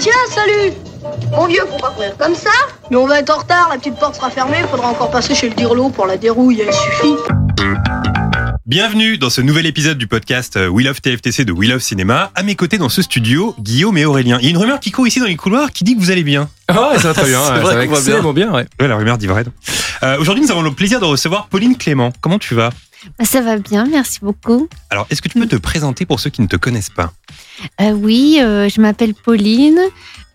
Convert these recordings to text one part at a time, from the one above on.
Tiens, salut Mon vieux, faut pas courir comme ça Mais on va être en retard, la petite porte sera fermée, faudra encore passer chez le dirlo pour la dérouille, elle suffit. Bienvenue dans ce nouvel épisode du podcast euh, We Love TFTC de We Love Cinéma. À mes côtés dans ce studio, Guillaume et Aurélien. Il y a une rumeur qui court ici dans les couloirs qui dit que vous allez bien. Ah, ça va très bien. C'est ouais, vrai ça va qu'on va extrêmement bien. ouais. Ouais, la rumeur dit vrai. Euh, Aujourd'hui, nous avons le plaisir de recevoir Pauline Clément. Comment tu vas? Ça va bien, merci beaucoup. Alors, est-ce que tu peux te présenter pour ceux qui ne te connaissent pas? Euh, oui, euh, je m'appelle Pauline.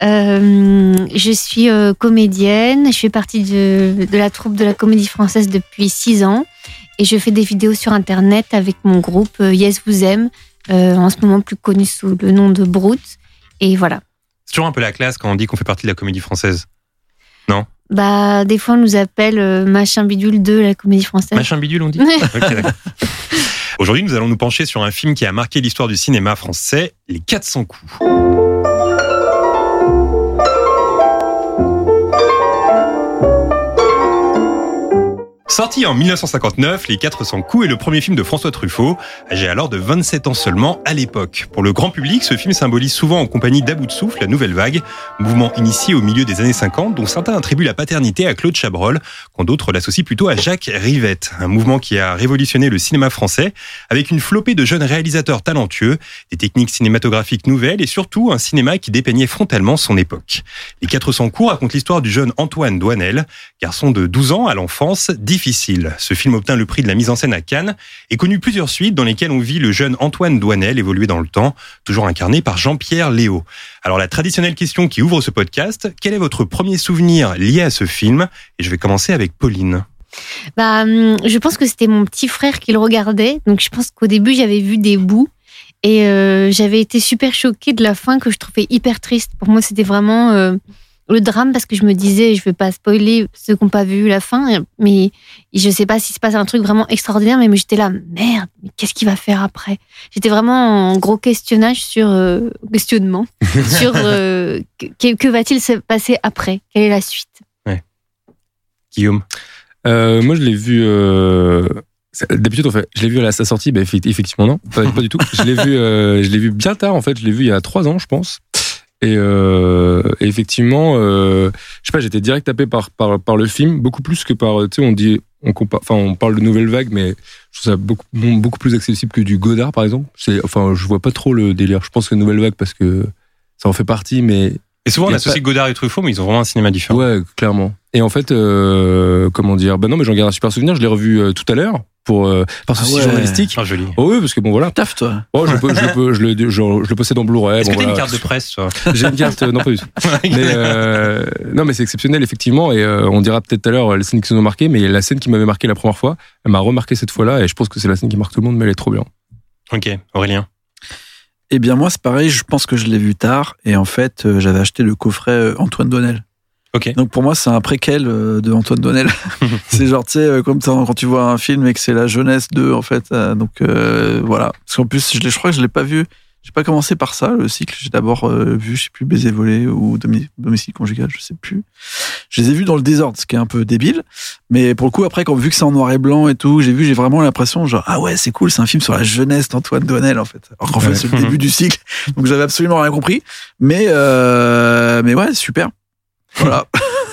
Euh, je suis comédienne. Je fais partie de, de la troupe de la comédie française depuis six ans. Et je fais des vidéos sur Internet avec mon groupe Yes Vous Aime, en ce moment plus connu sous le nom de Brute. Et voilà. C'est toujours un peu la classe quand on dit qu'on fait partie de la comédie française. Bah, des fois, on nous appelle euh, machin bidule de la comédie française. Machin bidule, on dit. Aujourd'hui, nous allons nous pencher sur un film qui a marqué l'histoire du cinéma français, Les 400 coups. Sorti en 1959, Les 400 coups est le premier film de François Truffaut, âgé alors de 27 ans seulement à l'époque. Pour le grand public, ce film symbolise souvent en compagnie d'À bout de souffle, la nouvelle vague, mouvement initié au milieu des années 50, dont certains attribuent la paternité à Claude Chabrol, quand d'autres l'associent plutôt à Jacques Rivette. Un mouvement qui a révolutionné le cinéma français, avec une flopée de jeunes réalisateurs talentueux, des techniques cinématographiques nouvelles et surtout un cinéma qui dépeignait frontalement son époque. Les 400 coups racontent l'histoire du jeune Antoine Douanel, garçon de 12 ans à l'enfance difficile. Ce film obtint le prix de la mise en scène à Cannes et connut plusieurs suites dans lesquelles on vit le jeune Antoine Douanel évoluer dans le temps, toujours incarné par Jean-Pierre Léo. Alors la traditionnelle question qui ouvre ce podcast, quel est votre premier souvenir lié à ce film? Et je vais commencer avec Pauline. Bah, hum, je pense que c'était mon petit frère qui le regardait. Donc, je pense qu'au début, j'avais vu des bouts. Et euh, j'avais été super choquée de la fin que je trouvais hyper triste. Pour moi, c'était vraiment euh, le drame parce que je me disais, je vais pas spoiler ceux qui n'ont pas vu la fin, mais je sais pas s'il se passe un truc vraiment extraordinaire, mais j'étais là, merde, mais qu'est-ce qu'il va faire après? J'étais vraiment en gros questionnage sur euh, questionnement sur euh, que, que va-t-il se passer après? Quelle est la suite? Guillaume? Euh, moi, je l'ai vu. D'habitude, on fait, je l'ai vu à sa sortie. Ben, effe- effectivement, non, pas, pas du tout. Je l'ai vu, je l'ai vu bien tard. En fait, je l'ai vu il y a trois ans, je pense. Et, euh, et effectivement, euh, je sais pas, j'étais direct tapé par, par par le film, beaucoup plus que par. Tu sais, on dit, on compare, enfin, on parle de nouvelle vague, mais je trouve ça beaucoup beaucoup plus accessible que du Godard, par exemple. C'est, enfin, je vois pas trop le délire. Je pense que nouvelle vague parce que ça en fait partie, mais Et souvent on associe pas- Godard et Truffaut, mais ils ont vraiment un cinéma différent. Ouais, clairement. Et en fait, euh, comment dire? Ben non, mais j'en garde un super souvenir. Je l'ai revu tout à l'heure pour euh, par souci ouais. journalistique. Ah, joli. Oh oui, parce que bon voilà. Taf, toi. Oh, je, le peux- je, peux- je, le, je, je le possède en Blu-ray. Est-ce bon, que t'as une carte de presse toi? J'ai une carte, euh, non pas du tout. Mais euh, non, mais c'est exceptionnel effectivement. Et euh, on dira peut-être tout à l'heure euh, les scènes qui nous ont marqué, mais la scène qui m'avait marqué la première fois, elle m'a remarqué cette fois-là, et je pense que c'est la scène qui marque tout le monde, mais elle est trop bien. Ok, Aurélien. Eh bien, moi, c'est pareil. Je pense que je l'ai vu tard. Et en fait, euh, j'avais acheté le coffret Antoine Donnel. Ok. Donc, pour moi, c'est un préquel euh, de Antoine Donnel. c'est genre, tu sais, euh, comme quand tu vois un film et que c'est la jeunesse de, en fait. euh, donc, euh, voilà. Parce qu'en plus, je, je crois que je l'ai pas vu. J'ai pas commencé par ça, le cycle. J'ai d'abord euh, vu, je sais plus, Baiser volé ou Domi- Domicile conjugal, je sais plus. Je les ai vus dans le désordre, ce qui est un peu débile. Mais pour le coup, après, quand vu que c'est en noir et blanc et tout, j'ai vu, j'ai vraiment l'impression, genre, ah ouais, c'est cool, c'est un film sur la jeunesse d'Antoine Donnel, en fait. Alors qu'en fait, c'est le début du cycle. Donc, j'avais absolument rien compris. Mais, euh, mais ouais, super. Voilà.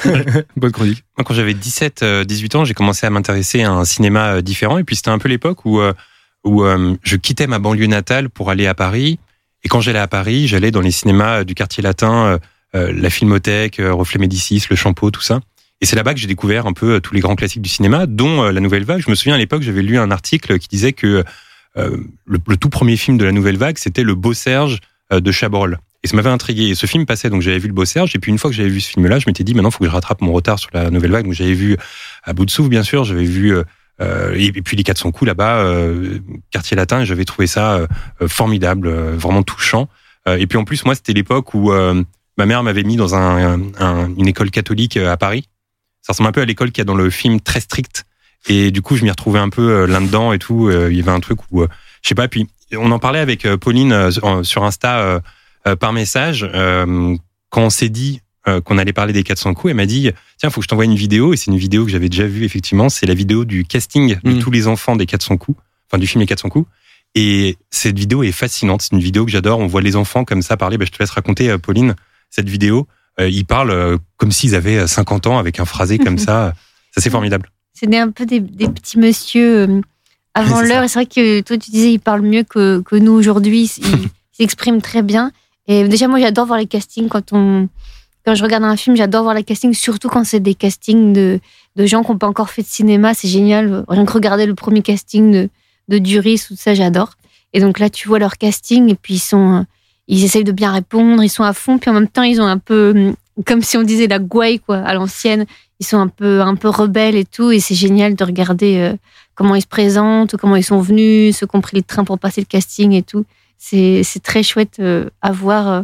Bonne chronique. Moi, quand j'avais 17, euh, 18 ans, j'ai commencé à m'intéresser à un cinéma euh, différent. Et puis, c'était un peu l'époque où, euh, où euh, je quittais ma banlieue natale pour aller à Paris. Et quand j'allais à Paris, j'allais dans les cinémas euh, du quartier latin, euh, euh, la Filmothèque, euh, Reflet Médicis, Le Champeau, tout ça. Et c'est là-bas que j'ai découvert un peu euh, tous les grands classiques du cinéma, dont euh, la Nouvelle Vague. Je me souviens à l'époque, j'avais lu un article qui disait que euh, le, le tout premier film de la Nouvelle Vague, c'était Le Beau Serge euh, de Chabrol. Et ça m'avait intrigué. Et ce film passait, donc j'avais vu le Beau Serge. Et puis une fois que j'avais vu ce film-là, je m'étais dit, maintenant, il faut que je rattrape mon retard sur la Nouvelle Vague. Donc j'avais vu à bout de souffle, bien sûr. J'avais vu euh, euh, et, puis les 400 coups là-bas, euh, quartier latin, j'avais trouvé ça euh, formidable, euh, vraiment touchant. Euh, et puis en plus, moi, c'était l'époque où euh, ma mère m'avait mis dans un, un- une école catholique à Paris. Ça ressemble un peu à l'école qu'il y a dans le film très strict. Et du coup, je m'y retrouvais un peu euh, là-dedans et tout. Euh, Il y avait un truc où, euh, je sais pas. Puis on en parlait avec euh, Pauline euh, sur- Insta euh, euh, par message euh, quand on s'est dit euh, qu'on allait parler des 400 coups. Elle m'a dit tiens, faut que je t'envoie une vidéo. Et c'est une vidéo que j'avais déjà vue effectivement. C'est la vidéo du casting de Mm. tous les enfants des 400 coups, enfin du film Les 400 coups. Et cette vidéo est fascinante. C'est une vidéo que j'adore. On voit les enfants comme ça parler. Ben, je te laisse raconter, euh, Pauline, cette vidéo. Euh, ils parlent euh, comme s'ils avaient euh, 50 ans avec un phrasé comme ça. Ça, c'est formidable. C'est des- un peu des, des petits monsieur euh, avant l'heure. C'est vrai que toi, tu disais, ils parlent mieux que, que nous aujourd'hui. Ils s'expriment très bien. Et déjà, moi, j'adore voir les castings quand on. Quand je regarde un film, j'adore voir les castings, surtout quand c'est des castings de, de gens qui n'ont pas encore fait de cinéma. C'est génial. Rien que regarder le premier casting de, de Duris, tout ça, j'adore. Et donc là, tu vois leur casting, et puis ils sont. Ils essayent de bien répondre, ils sont à fond, puis en même temps, ils ont un peu. Comme si on disait la gouaille, quoi, à l'ancienne ils sont un peu un peu rebelles et tout et c'est génial de regarder euh, comment ils se présentent comment ils sont venus ceux qui ont pris le train pour passer le casting et tout c'est c'est très chouette euh, à voir euh,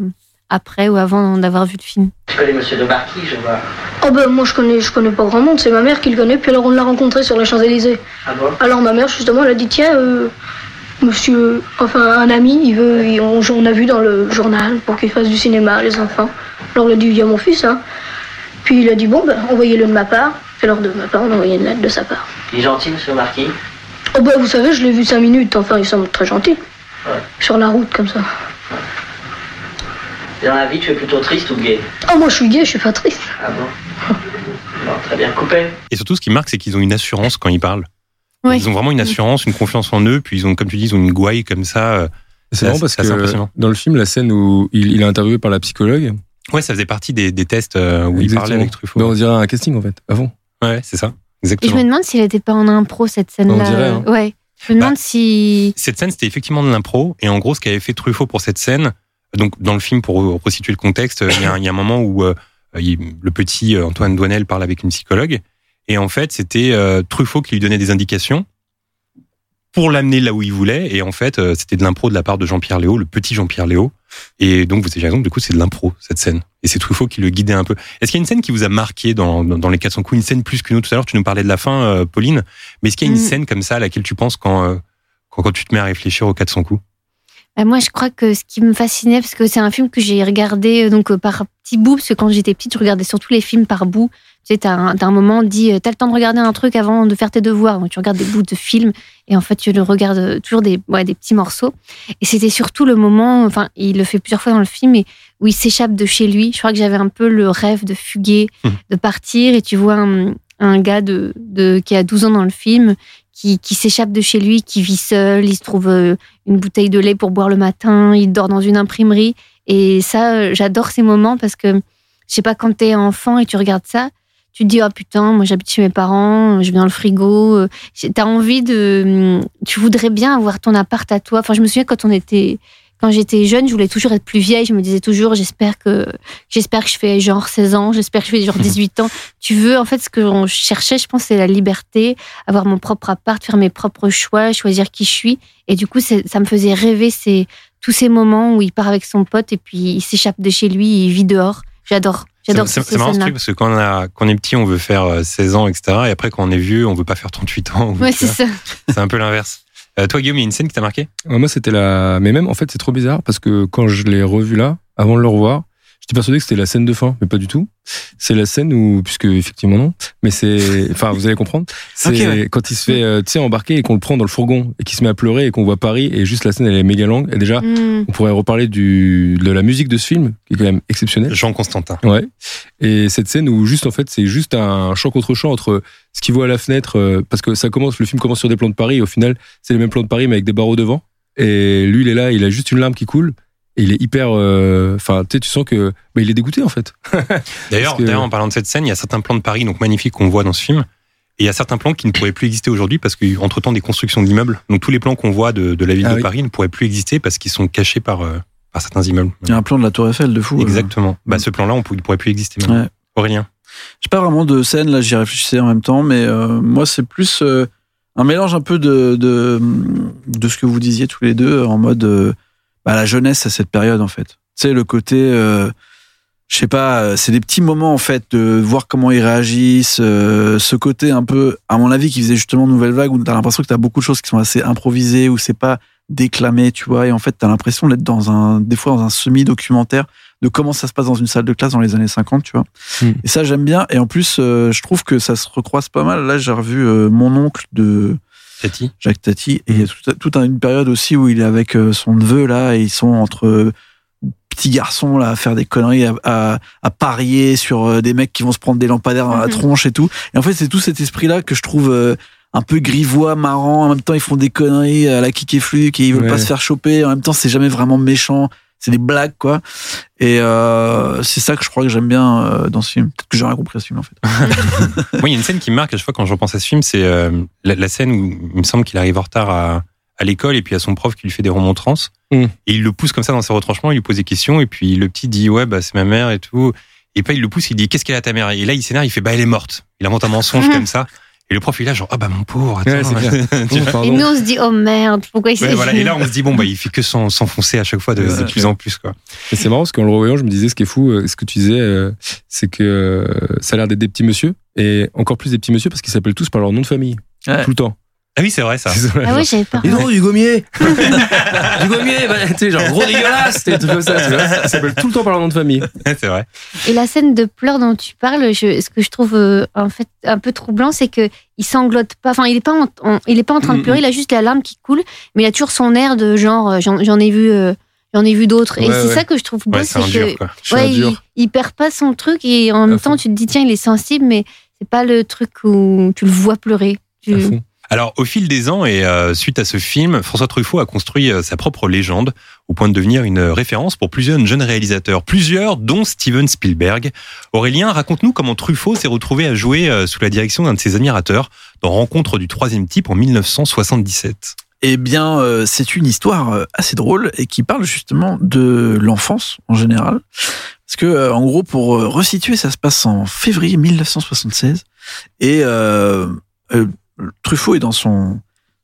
après ou avant d'avoir vu le film Tu connais Monsieur de Marquis, je vois. Oh ben moi je connais, je connais pas grand monde, c'est ma mère qui le connaît, puis alors on l'a rencontré sur les Champs-Élysées. Ah bon? Alors ma mère justement elle a dit tiens, euh, monsieur, enfin un ami, il veut, il- on, on a vu dans le journal pour qu'il fasse du cinéma, les enfants. Alors il a dit il y a mon fils, hein. Puis il a dit bon ben envoyez-le de ma part. Alors de ma part on a envoyé une lettre de sa part. Il est gentil, Monsieur de Marquis? Oh ben vous savez je l'ai vu cinq minutes, enfin il semble très gentil. Ouais. Sur la route comme ça. Et dans la vie, tu es plutôt triste ou gay Oh moi je suis gay, je suis pas triste. Ah bon très bien. Coupé. Et surtout, ce qui marque, c'est qu'ils ont une assurance quand ils parlent. Ouais. Ils ont vraiment une assurance, une confiance en eux. Puis ils ont, comme tu dis, ils ont une gouaille comme ça. euh. C'est marrant assez- parce que impressionnant. dans le film, la scène où il, il est interviewé par la psychologue, Ouais, ça faisait partie des, des tests euh, où il Exactement. parlait avec Truffaut. on dirait un casting en fait, avant. Ouais, c'est ça. et je Exactement. me demande s'il n'était pas en impro cette scène là On dirait, hein. ouais je me demande si Cette scène, c'était effectivement de l'impro. Et en gros, ce qu'avait fait Truffaut pour cette scène, donc dans le film, pour re- resituer le contexte, il y a, un- il y a un moment où euh, il- le petit euh, Antoine Douanel parle avec une psychologue. Et en fait, c'était euh, Truffaut qui lui donnait des indications pour l'amener là où il voulait. Et en fait, euh, c'était de l'impro de la part de Jean-Pierre Léo, le petit Jean-Pierre Léo. Et donc, vous avez raison, du coup, c'est de l'impro, cette scène. Et c'est Truffaut qui le guidait un peu. Est-ce qu'il y a une scène qui vous a marqué dans, dans, dans les 400 coups, une scène plus qu'une autre? Tout à l'heure, tu nous parlais de la fin, euh, Pauline. Mais est-ce qu'il y a une Mm. scène comme ça à laquelle tu penses quand, euh, quand, quand tu te mets à réfléchir aux 400 coups? Bah, moi, je crois que ce qui me fascinait, parce que c'est un film que j'ai regardé donc par petits bouts, parce que quand j'étais petite, je regardais surtout les films par bouts. Tu sais, t'as un, un moment, dit, euh, t'as le temps de regarder un truc avant de faire tes devoirs. Donc, tu regardes des bouts de films, et en fait, tu le regardes euh, toujours des, ouais, des petits morceaux. Et c'était surtout le moment, enfin, il le fait plusieurs fois dans le film, et où il s'échappe de chez lui. Je crois que j'avais un peu le rêve de fuguer, Mhm. de partir, et tu vois un, un gars de, de, qui a 12 ans dans le film, qui, qui s'échappe de chez lui, qui vit seul, il se trouve euh, une bouteille de lait pour boire le matin, il dort dans une imprimerie. Et ça, j'adore ces moments parce que, je sais pas, quand t'es enfant et tu regardes ça, tu te dis, oh putain, moi j'habite chez mes parents, je vais dans le frigo. euh, T'as envie de. Tu voudrais bien avoir ton appart à toi. Enfin, je me souviens quand on était. Quand j'étais jeune, je voulais toujours être plus vieille. Je me disais toujours, j'espère que, j'espère que je fais genre 16 ans, j'espère que je fais genre 18 ans. Tu veux, en fait, ce que on cherchait, je pense, c'est la liberté, avoir mon propre appart, faire mes propres choix, choisir qui je suis. Et du coup, ça me faisait rêver ces, tous ces moments où il part avec son pote et puis il s'échappe de chez lui, il vit dehors. J'adore. J'adore C'est ces c'est marrant ce truc parce que quand on, a, quand on est petit, on veut faire euh, 16 ans, etc. Et après, quand on est vieux, on veut pas faire 38 ans. Ouais, c'est ça. C'est un peu l'inverse. Euh, toi, Guillaume, il y a une scène qui t'a marqué? Ouais, Moi, c'était la. Mais même, en fait, c'est trop bizarre parce que quand je l'ai revu là, avant de le revoir, j'étais persuadé que c'était la scène de fin, mais pas du tout. C'est la scène où, puisque effectivement non, mais c'est. Enfin, vous allez comprendre. C'est ouais. quand il se fait, euh, tu sais, embarquer et qu'on le prend dans le fourgon et qu'il se met à pleurer et qu'on voit Paris et juste la scène, elle est méga longue. Et déjà, Mm. on pourrait reparler du, de la musique de ce film, qui est quand même exceptionnelle. Jean Constantin. Ouais. Et cette scène où juste en fait c'est juste un chant contre chant entre ce qu'il voit à la fenêtre euh, parce que ça commence le film commence sur des plans de Paris et au final c'est les mêmes plans de Paris mais avec des barreaux devant et lui il est là il a juste une larme qui coule et il est hyper euh, enfin tu sais tu sens que bah, il est dégoûté en fait. D'ailleurs, que- en parlant de cette scène, il y a certains plans de Paris donc magnifiques qu'on voit dans ce film. Et il y a certains plans qui ne pourraient plus exister aujourd'hui parce qu'entre temps des constructions d'immeubles. Donc tous les plans qu'on voit de, de la ville Ah de oui. Paris ne pourraient plus exister parce qu'ils sont cachés par, euh, par certains immeubles. Il y a un plan de la Tour Eiffel de fou. euh. Exactement. Bah, ce plan-là, on il pourrait plus exister maintenant. Ouais. Aurélien. J'ai pas vraiment de scène, là, j'y réfléchissais en même temps, mais euh, moi, c'est plus. euh, un mélange un peu de, de, de ce que vous disiez tous les deux, en mode euh, bah, la jeunesse à cette période, en fait. Tu sais, le côté, euh, je sais pas, euh, c'est des petits moments, en fait, de voir comment ils réagissent, euh, ce côté un peu, à mon avis, qui faisait justement Nouvelle Vague, où t'as l'impression que t'as beaucoup de choses qui sont assez improvisées, où c'est pas déclamé, tu vois, et en fait, t'as l'impression d'être dans un, des fois dans un semi-documentaire de comment ça se passe dans une salle de classe dans les années 50, tu vois. Mm. Et ça, j'aime bien. Et en plus, euh, je trouve que ça se recroise pas mal. Là, j'ai revu euh, mon oncle de Tati. Jacques Tati, et il y a toute, une période aussi où il est avec euh, son neveu, là, et ils sont entre euh, petits garçons, là, à faire des conneries, à, à, à parier sur euh, des mecs qui vont se prendre des lampadaires dans la Mhm. tronche et tout. Et en fait, c'est tout cet esprit-là que je trouve euh, un peu grivois, marrant. En même temps, ils font des conneries à la kick et fluke et ils veulent Ouais. pas se faire choper. En même temps, c'est jamais vraiment méchant. C'est des blagues, quoi. Et euh, c'est ça que je crois que j'aime bien euh, dans ce film. Peut-être que j'ai rien compris à ce film, en fait. Moi, il y a une scène qui me marque à chaque fois quand je repense à ce film, c'est euh, la, la scène où il me semble qu'il arrive en retard à, à l'école et puis a son prof qui lui fait des remontrances. Mm. Et il le pousse comme ça dans ses retranchements, il lui pose des questions et puis le petit dit ouais bah c'est ma mère et tout. Et puis il le pousse, il dit qu'est-ce qu'elle a ta mère? Et là il s'énerve, il fait bah elle est morte. Il invente un mensonge comme ça. Et le prof il est là genre ah bah mon pauvre. Ouais, attends. c'est Tu vois Oh, pardon. Et nous, on se dit, oh merde, pourquoi il Ouais, voilà. Et là on se dit bon bah il fait que s'en- s'enfoncer à chaque fois de, de Ouais. plus en plus quoi. Et c'est marrant parce qu'en le revoyant, je me disais ce qui est fou, euh, ce que tu disais, euh, c'est que euh, ça a l'air d'être des petits monsieur et encore plus des petits monsieur parce qu'ils s'appellent tous par leur nom de famille Ouais. tout le temps. Ah oui c'est vrai ça. Ah ouais, j'avais pas. Et non, du gommier Du gommier bah, Tu sais, genre gros dégueulasse Des trucs comme ça, tu vois. Ils s'appellent tout le temps par leur nom de famille. c'est vrai. Et la scène de pleurs dont tu parles, je, ce que je trouve euh, en fait un peu troublant, c'est que il sanglote pas. Enfin, il est pas, en, en- il est pas en train de pleurer. Il a juste la larme qui coule, mais il a toujours son air de genre, euh, j'en j'en ai vu, euh, j'en ai vu d'autres. et Ouais, c'est ouais. ça que je trouve beau, Ouais c'est un c'est dur que quoi. Je suis un ouais, il, dur. il perd pas son truc et en À même fond. temps, tu te dis tiens, il est sensible, mais c'est pas le truc où tu le vois pleurer. Tu- À fond. Alors, au fil des ans et euh, suite à ce film, François Truffaut a construit euh, sa propre légende au point de devenir une référence pour plusieurs jeunes réalisateurs, plusieurs dont Steven Spielberg. Aurélien, raconte-nous comment Truffaut s'est retrouvé à jouer euh, sous la direction d'un de ses admirateurs dans Rencontre du troisième type en 1977. Eh bien, euh, c'est une histoire euh, assez drôle et qui parle justement de l'enfance en général. Parce que, euh, en gros, pour resituer, ça se passe en février 1976 et euh, Truffaut est dans son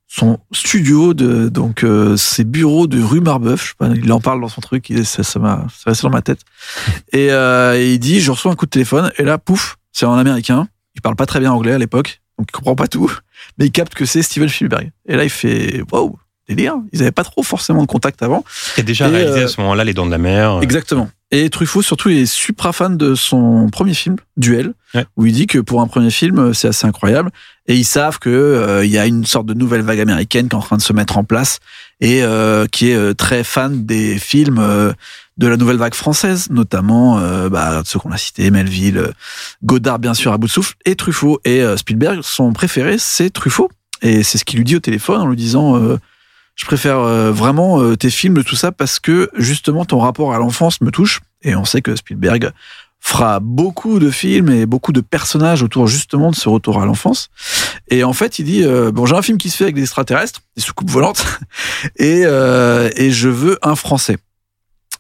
son studio de donc euh, ses bureaux de rue Marbeuf. Je sais pas, il en parle dans son truc. il- Ça ça m'a ça reste dans ma tête. Et, euh, et il dit, je reçois un coup de téléphone et là, pouf, c'est en américain. Il parle pas très bien anglais à l'époque, donc il comprend pas tout mais il capte que c'est Steven Spielberg. Et là, il fait waouh, délire. Ils avaient pas trop forcément de contact avant. A déjà Et, réalisé euh, à ce moment-là Les Dents de la Mer. Exactement. Et Truffaut, surtout, il est supra fan de son premier film, Duel, Ouais. où il dit que pour un premier film, c'est assez incroyable. Et ils savent que euh, il y a une sorte de nouvelle vague américaine qui est en train de se mettre en place et euh, qui est euh, très fan des films de la nouvelle vague française, notamment euh, bah, ceux qu'on a cités, Melville, Godard bien sûr à bout de souffle, et Truffaut. Et Spielberg, son préféré, c'est Truffaut. Et c'est ce qu'il lui dit au téléphone en lui disant euh, je préfère vraiment tes films de tout ça parce que justement ton rapport à l'enfance me touche et on sait que Spielberg fera beaucoup de films et beaucoup de personnages autour justement de ce retour à l'enfance. Et en fait il dit euh, bon j'ai un film qui se fait avec des extraterrestres des soucoupes volantes et euh, et je veux un français.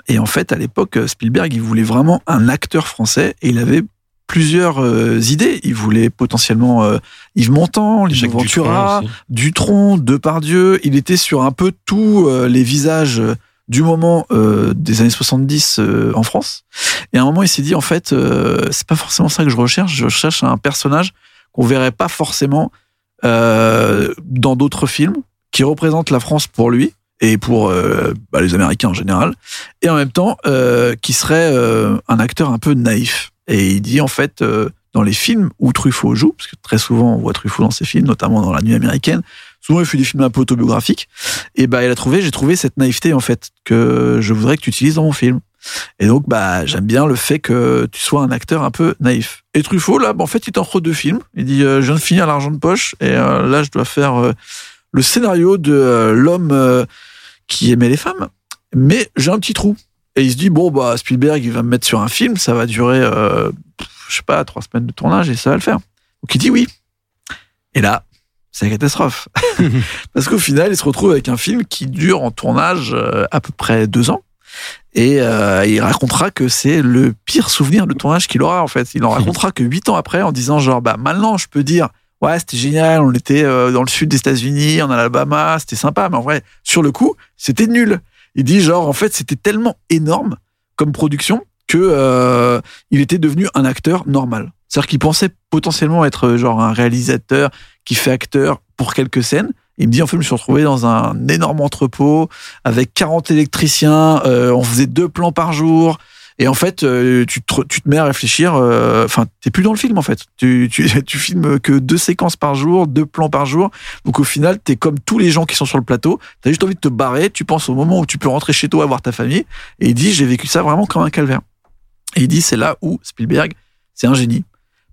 Et en fait à l'époque Spielberg il voulait vraiment un acteur français et il avait plusieurs euh, idées. Il voulait potentiellement euh, Yves Montand Jacques Ventura. Dutronc, Depardieu, il était sur un peu tous euh, les visages du moment euh, des années 70 euh, en France. Et à un moment, il s'est dit en fait, euh, c'est pas forcément ça que je recherche. Je cherche un personnage qu'on verrait pas forcément dans d'autres films, qui représente la France pour lui et pour bah, les Américains en général, et en même temps qui serait un acteur un peu naïf. Et il dit en fait dans les films où Truffaut joue, parce que très souvent on voit Truffaut dans ses films, notamment dans La Nuit américaine. Souvent il fait des films un peu autobiographiques. Et bah il a trouvé, j'ai trouvé cette naïveté en fait que je voudrais que tu utilises dans mon film. Et donc bah j'aime bien le fait que tu sois un acteur un peu naïf. Et Truffaut là, bah, en fait il est entre deux films. Il dit euh, je viens de finir l'argent de poche et euh, là je dois faire euh, le scénario de euh, l'homme qui aimait les femmes, mais j'ai un petit trou. Et il se dit bon bah Spielberg il va me mettre sur un film, ça va durer je sais pas trois semaines de tournage et ça va le faire. Donc il dit oui. Et là c'est la catastrophe parce qu'au final il se retrouve avec un film qui dure en tournage euh, à peu près deux ans. Et euh, il racontera que c'est le pire souvenir de tournage qu'il aura en fait. Il en racontera que huit ans après en disant genre bah maintenant je peux dire ouais, c'était génial, on était euh, dans le sud des États-Unis, en Alabama, c'était sympa, mais en vrai, sur le coup, c'était nul. Il dit genre, en fait, c'était tellement énorme comme production que euh, il était devenu un acteur normal. C'est-à-dire qu'il pensait potentiellement être genre un réalisateur qui fait acteur pour quelques scènes. Il me dit en fait, je me suis retrouvé dans un énorme entrepôt avec 40 électriciens. euh, on faisait deux plans par jour. Et en fait, euh, tu, te, tu te mets à réfléchir. euh, Enfin, t'es plus dans le film en fait. Tu, tu, tu filmes que deux séquences par jour, deux plans par jour. Donc au final, t'es comme tous les gens qui sont sur le plateau. T'as juste envie de te barrer. Tu penses au moment où tu peux rentrer chez toi voir ta famille. Et il dit, j'ai vécu ça vraiment comme un calvaire. Et il dit, c'est là où Spielberg, c'est un génie.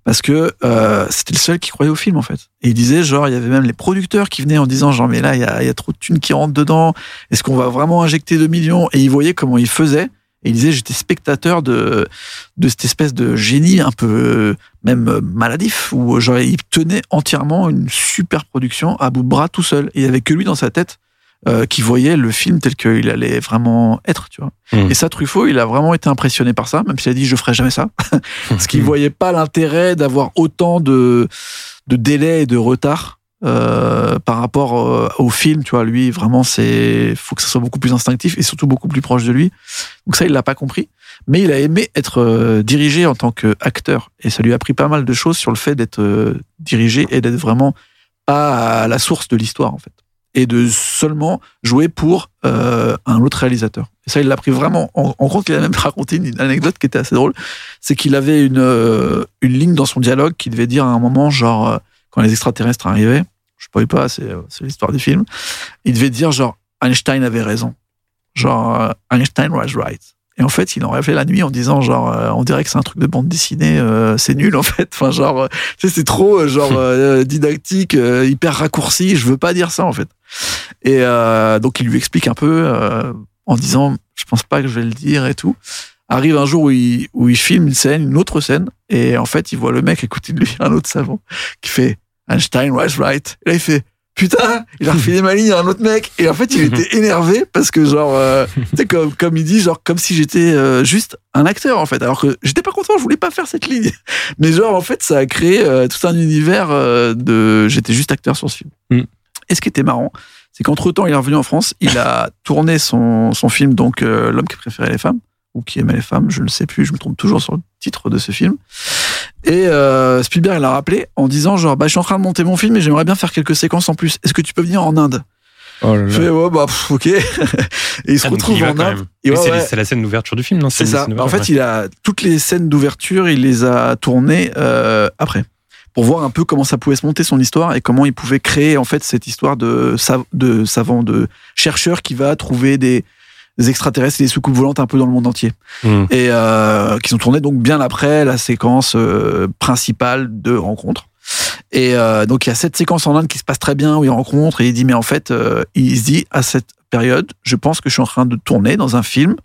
Parce que euh, c'était le seul qui croyait au film en fait. Et il disait genre il y avait même les producteurs qui venaient en disant genre mais là il y a, trop de thunes qui rentrent dedans. Est-ce qu'on va vraiment injecter 2 millions? Et il voyait comment il faisait. Et il disait j'étais spectateur de de cette espèce de génie un peu même euh, maladif où genre il tenait entièrement une super production à bout de bras tout seul. Et il y avait que lui dans sa tête euh, qui voyait le film tel qu'il allait vraiment être, tu vois. Mm. Et ça, Truffaut, il a vraiment été impressionné par ça, même s'il a dit je ferai jamais ça, parce qu'il voyait pas l'intérêt d'avoir autant de de délais et de retard euh, par rapport euh, au film, tu vois. Lui, vraiment, c'est faut que ça soit beaucoup plus instinctif et surtout beaucoup plus proche de lui. Donc ça, il l'a pas compris, mais il a aimé être euh, dirigé en tant qu'acteur et ça lui a appris pas mal de choses sur le fait d'être dirigé et d'être vraiment pas à la source de l'histoire en fait et de seulement jouer pour euh, un autre réalisateur. Et ça, il l'a pris vraiment en, compte. Il a même raconté une, anecdote qui était assez drôle. C'est qu'il avait une, euh, une ligne dans son dialogue qui devait dire à un moment, genre, euh, quand les extraterrestres arrivaient, je ne pas, c'est l'histoire du film, il devait dire, genre, Einstein avait raison. Genre, Einstein was right. Et en fait, il en rêvait la nuit en disant, genre, euh, on dirait que c'est un truc de bande dessinée, euh, c'est nul en fait. Enfin, genre, euh, tu sais, c'est trop, euh, genre, euh, didactique, euh, hyper raccourci. Je veux pas dire ça en fait. Et euh, donc, il lui explique un peu euh, en disant, je pense pas que je vais le dire et tout. Arrive un jour où il, où il filme une scène, une autre scène, et en fait, il voit le mec à côté de lui, un autre savant, qui fait Einstein was right. Et là, il fait Putain, il a refilé ma ligne à un autre mec. Et en fait, il était énervé parce que, genre, euh, tu comme, comme il dit, genre, comme si j'étais euh, juste un acteur, en fait. Alors que j'étais pas content, je voulais pas faire cette ligne. Mais, genre, en fait, ça a créé euh, tout un univers euh, de. J'étais juste acteur sur ce film. Mm. Et ce qui était marrant, c'est qu'entre temps, il est revenu en France, il a tourné son, son film, donc, L'homme qui préférait les femmes, ou qui aimait les femmes, je ne sais plus, je me trompe toujours sur le titre de ce film. Et euh, Spielberg l'a rappelé en disant genre bah je suis en train de monter mon film et j'aimerais bien faire quelques séquences en plus. Est-ce que tu peux venir en Inde? Oh là Je fais ouais bah pff, ok. et il se Ah, retrouve il en quand Inde. ouais, c'est ouais. la scène d'ouverture du film, non? C'est ça. En fait, il a toutes les scènes d'ouverture, il les a tournées euh, après pour voir un peu comment ça pouvait se monter son histoire et comment il pouvait créer en fait cette histoire de sav- de savant de chercheur qui va trouver des des extraterrestres et des soucoupes volantes un peu dans le monde entier. Hmm. et euh, qui sont tournés donc bien après la séquence euh, principale de rencontre. Et euh, donc il y a cette séquence en Inde qui se passe très bien où il rencontre et il dit mais en fait il se dit à cette période je pense que je suis en train de tourner dans un film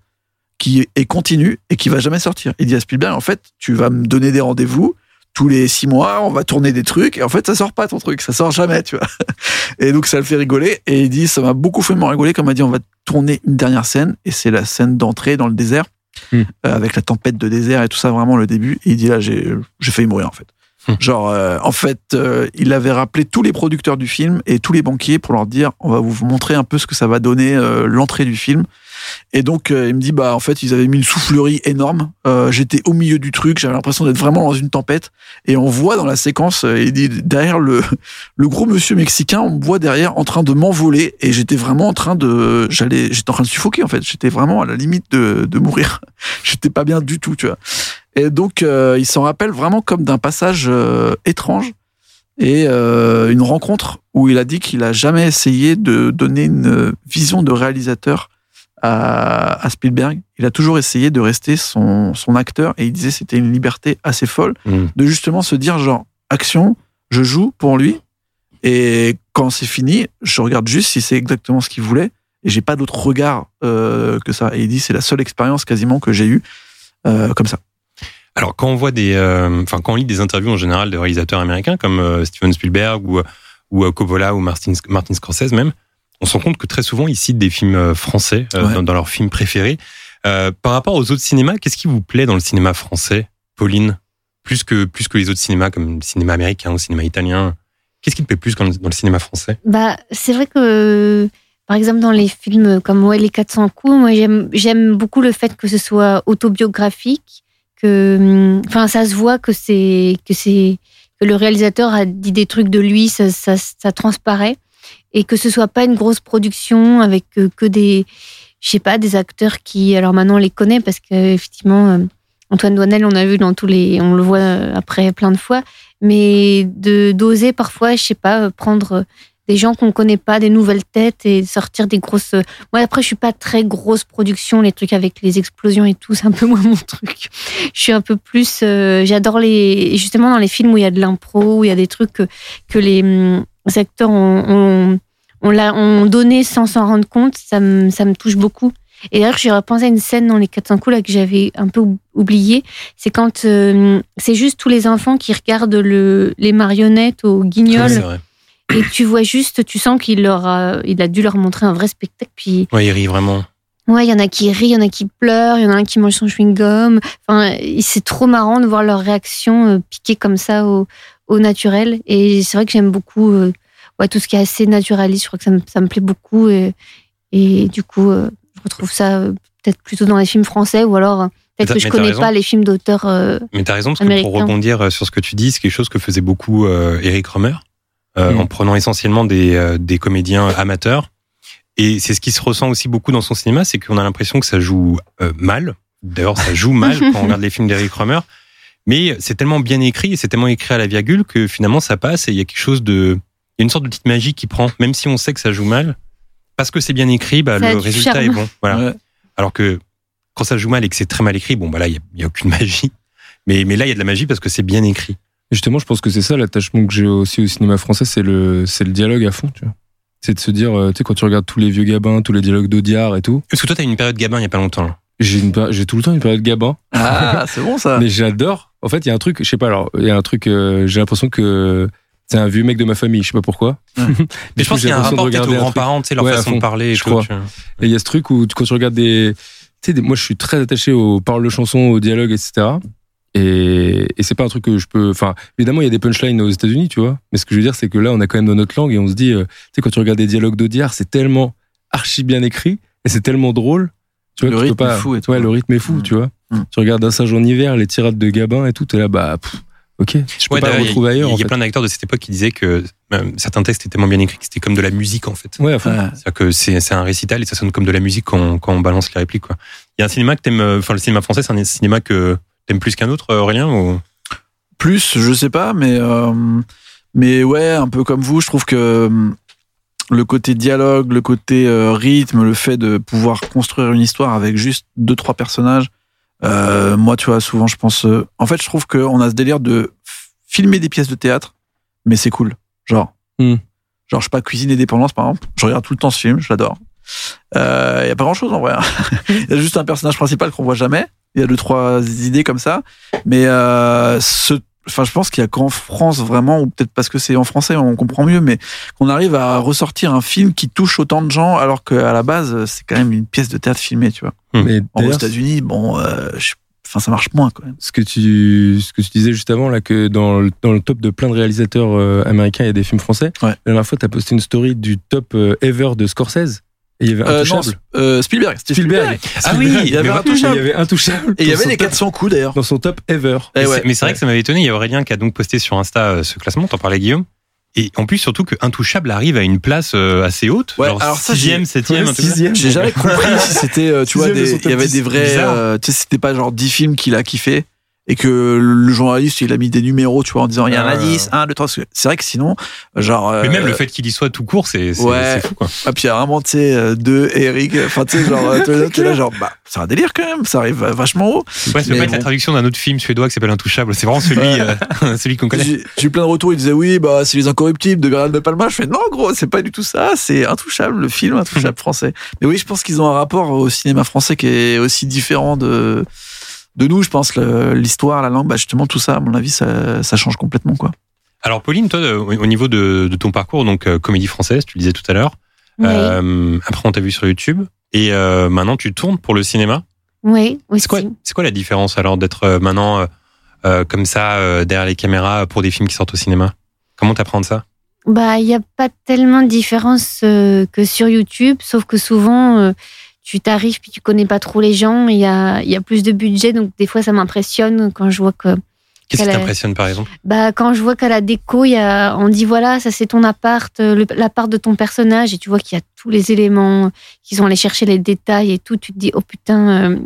qui est continu et qui va jamais sortir. Il dit à Spielberg en fait tu vas me donner des rendez-vous tous les six mois on va tourner des trucs et en fait ça sort pas ton truc ça sort jamais tu vois. Et donc ça le fait rigoler et il dit ça m'a beaucoup fait me rigoler comme il a dit on va tourner une dernière scène et c'est la scène d'entrée dans le désert euh, avec la tempête de désert et tout ça, vraiment le début. Et il dit là, j'ai j'ai failli mourir en fait. Hmm. Genre, euh, en fait, euh, il avait rappelé tous les producteurs du film et tous les banquiers pour leur dire, on va vous montrer un peu ce que ça va donner euh, l'entrée du film. Et donc, euh, il me dit, bah, en fait, ils avaient mis une soufflerie énorme. Euh, J'étais au milieu du truc, j'avais l'impression d'être vraiment dans une tempête. Et on voit dans la séquence, euh, il dit, derrière le, le gros monsieur mexicain, on me voit derrière en train de m'envoler. Et j'étais vraiment en train de, j'allais, j'étais en train de suffoquer, en fait. J'étais vraiment à la limite de, de mourir. j'étais pas bien du tout, tu vois. Et donc, euh, il s'en rappelle vraiment comme d'un passage euh, étrange et euh, une rencontre où il a dit qu'il a jamais essayé de donner une vision de réalisateur à, à Spielberg. Il a toujours essayé de rester son, son acteur et il disait que c'était une liberté assez folle Hmm. de justement se dire genre action, je joue pour lui et quand c'est fini, je regarde juste si c'est exactement ce qu'il voulait et j'ai pas d'autre regard euh, que ça. Et il dit c'est la seule expérience quasiment que j'ai eue euh, comme ça. Alors quand on voit des, euh, enfin quand on lit des interviews en général de réalisateurs américains comme Steven Spielberg ou ou Coppola ou Martin Martin Scorsese même, on se rend compte que très souvent ils citent des films euh, français euh, Ouais. dans, dans leurs films préférés. Euh, par rapport aux autres cinémas, qu'est-ce qui vous plaît dans le cinéma français, Pauline, plus que plus que les autres cinémas comme le cinéma américain ou le cinéma italien Qu'est-ce qui te plaît plus dans le, dans le cinéma français? Bah, c'est vrai que, par exemple, dans les films comme Ouais, les 400 coups, moi, j'aime, j'aime beaucoup le fait que ce soit autobiographique, que, hum, enfin, ça se voit que c'est, que c'est, que le réalisateur a dit des trucs de lui, ça, ça, ça transparaît, et que ce soit pas une grosse production avec que, que des, je sais pas, des acteurs qui, alors maintenant on les connaît parce que effectivement, euh, Antoine Douanel, on a vu dans tous les, on le voit euh, après plein de fois, mais de d'oser parfois, je sais pas, euh, prendre des gens qu'on connaît pas, des nouvelles têtes et sortir des grosses. Moi après, je suis pas très grosse production, les trucs avec les explosions et tout, c'est un peu moins mon truc. Je suis un peu plus, euh, j'adore les, justement dans les films où il y a de l'impro, où il y a des trucs que, que les hum, acteurs ont, ont, ont, l'a- ont donné sans s'en rendre compte, ça me, ça me touche beaucoup. Et d'ailleurs, j'ai repensé à une scène dans les 400 coups là que j'avais un peu ou- oublié. C'est quand euh, c'est juste tous les enfants qui regardent le, les marionnettes au guignol et tu vois juste, tu sens qu'il leur a, il a dû leur montrer un vrai spectacle. Puis Ouais, il rit vraiment. ouais, il y en a qui rient, il y en a qui pleurent, il y en a un qui mange son chewing gum. Enfin, c'est trop marrant de voir leur réaction euh, piquer comme ça au, au naturel. Et c'est vrai que j'aime beaucoup euh, ouais, tout ce qui est assez naturaliste. Je crois que ça me, ça me plaît beaucoup. Et, et du coup, euh, je retrouve ça euh, peut-être plutôt dans les films français ou alors peut-être que je connais raison. pas les films d'auteurs. euh, Mais t'as raison, parce que pour rebondir sur ce que tu dis, c'est quelque chose que faisait beaucoup euh, Eric Romer, euh, Mm. en prenant essentiellement des, euh, des comédiens amateurs. Et c'est ce qui se ressent aussi beaucoup dans son cinéma, c'est qu'on a l'impression que ça joue euh, mal. D'ailleurs, ça joue mal quand on regarde les films d'Eric Romer. Mais c'est tellement bien écrit et c'est tellement écrit à la virgule que finalement ça passe et il y a quelque chose de, il y a une sorte de petite magie qui prend, même si on sait que ça joue mal, parce que c'est bien écrit, bah, Ça le résultat charme. est bon. Voilà. Ouais. Alors que quand ça joue mal et que c'est très mal écrit, bon bah là il y a, il y a aucune magie. Mais mais là il y a de la magie parce que c'est bien écrit. Justement, je pense que c'est ça l'attachement que j'ai aussi au cinéma français, c'est le, c'est le dialogue à fond, tu vois. C'est de se dire, euh, tu sais, quand tu regardes tous les vieux gabins, tous les dialogues d'Audiard et tout, Parce que toi t'as eu une période Gabin il y a pas longtemps. J'ai une, j'ai tout le temps une période gabin, Ah, c'est bon ça. mais j'adore. En fait, il y a un truc, je sais pas, alors, il y a un truc, euh, j'ai l'impression que c'est un vieux mec de ma famille, je sais pas pourquoi. Ouais. Mais je pense qu'il y a un rapport peut-être aux grands-parents, tu sais, leur Ouais, façon fond, de parler et je tout. crois. tu. Et il y a ce truc où quand tu regardes des, tu sais, des- moi je suis très attaché aux paroles de chansons, aux dialogues, etc. Et, et c'est pas un truc que je peux. Enfin, évidemment, il y a des punchlines aux États-Unis, tu vois. Mais ce que je veux dire, c'est que là, on a quand même dans notre langue et on se dit, euh, tu sais, quand tu regardes des dialogues d'Audiard, c'est tellement archi bien écrit et c'est tellement drôle. Tu vois, Le peux rythme pas. est fou et tout. Ouais, le rythme est fou, tu vois. Mm. Tu regardes un singe en hiver, les tirades de Gabin et tout, t'es là, bah, pff, ok. Je peux Ouais, pas d'ailleurs, le retrouver ailleurs. Il y a, plein d'acteurs de cette époque qui disaient que certains textes étaient tellement bien écrits que c'était comme de la musique en fait. Ouais. Ouais. C'est-à-dire que c'est c'est un récital et ça sonne comme de la musique quand, quand on balance les répliques. Quoi. Il y a un cinéma que t'aimes, euh, enfin le cinéma français, c'est un cinéma que t'aimes plus qu'un autre, euh, Aurélien ou... Plus, je sais pas, mais euh, mais ouais, un peu comme vous, je trouve que euh, le côté dialogue, le côté euh, rythme, le fait de pouvoir construire une histoire avec juste deux trois personnages. euh, moi, tu vois, souvent, je pense. euh, en fait, je trouve qu'on a ce délire de filmer des pièces de théâtre, mais c'est cool. Genre, Hmm. genre, je sais pas, cuisine et dépendance, par exemple. Je regarde tout le temps ce film, je l'adore. Il y a pas grand chose en vrai. Il y a juste un personnage principal qu'on voit jamais. Il y a deux trois idées comme ça, mais euh, ce, enfin, je pense qu'il y a qu'en France vraiment, ou peut-être parce que c'est en français, on comprend mieux, mais qu'on arrive à ressortir un film qui touche autant de gens, alors qu'à la base, c'est quand même une pièce de théâtre filmée, tu vois. Mais En aux États-Unis, bon, euh, je- enfin, ça marche moins quand même. ce que tu ce que tu disais juste avant là que dans le, dans le top de plein de réalisateurs euh, américains il y a des films français Ouais. la dernière fois tu as posté une story du top euh, ever de Scorsese et il y avait Euh, non, Intouchable euh, Spielberg, c'était Spielberg. Ah oui, il y avait il y Intouchable Et il y avait les top- 400 coups d'ailleurs. dans son top ever Eh Mais ouais. c'est- mais c'est vrai que ça m'avait étonné. Il y a Aurélien qui a donc posté sur Insta euh, ce classement. T'en parlais Guillaume. Et en plus surtout que Intouchable arrive à une place assez haute, Ouais, genre alors ça, sixième, septième, sixième. J'ai jamais compris si c'était, tu vois, Sixième il y avait 10. des vrais, euh, tu sais, c'était pas genre 10 films qu'il a kiffé et que le journaliste il a mis des numéros, tu vois, en disant il y a un Ah. indice, un, deux, trois. C'est vrai que sinon, genre. Mais euh, même le fait qu'il y soit tout court, c'est c'est- ouais. c'est fou quoi. Ah, puis il y a vraiment, tu sais, euh, deux Eric, enfin, tu sais, genre, euh, t'es là, genre, bah, c'est un délire quand même, ça arrive vachement haut. Ouais, ça peut Mais pas être la bon. traduction d'un autre film suédois qui s'appelle Intouchable. C'est vraiment celui, euh, celui qu'on connaît. J'ai j'ai eu plein de retours, ils disaient oui, bah, c'est les incorruptibles de Gérald de Palma. Je fais non, gros, c'est pas du tout ça, c'est intouchable, le film intouchable français. Mais oui, je pense qu'ils ont un rapport au cinéma français qui est aussi différent de, de nous. Je pense l'histoire, la langue, bah, justement, tout ça, à mon avis, ça, ça change complètement, quoi. Alors Pauline, toi, au au niveau de, de ton parcours, donc euh, comédie française, tu le disais tout à l'heure. Oui, Euh, après, on t'a vu sur YouTube. Et euh, maintenant, tu tournes pour le cinéma. oui, aussi. C'est quoi, c'est quoi la différence alors d'être euh, maintenant euh, euh, comme ça euh, derrière les caméras pour des films qui sortent au cinéma? Comment t'apprends ça? Bah, il n'y a pas tellement de différence euh, que sur YouTube, sauf que souvent, euh, tu t'arrives puis tu connais pas trop les gens. Il y a, il y a plus de budget, donc des fois, ça m'impressionne quand je vois que. Qu'est-ce qui t'impressionne par exemple? Bah, quand je vois qu'à la déco, y a, on dit voilà, ça c'est ton appart, l'appart de ton personnage, et tu vois qu'il y a tous les éléments, qu'ils ont allé chercher les détails et tout. Tu te dis, oh putain, euh,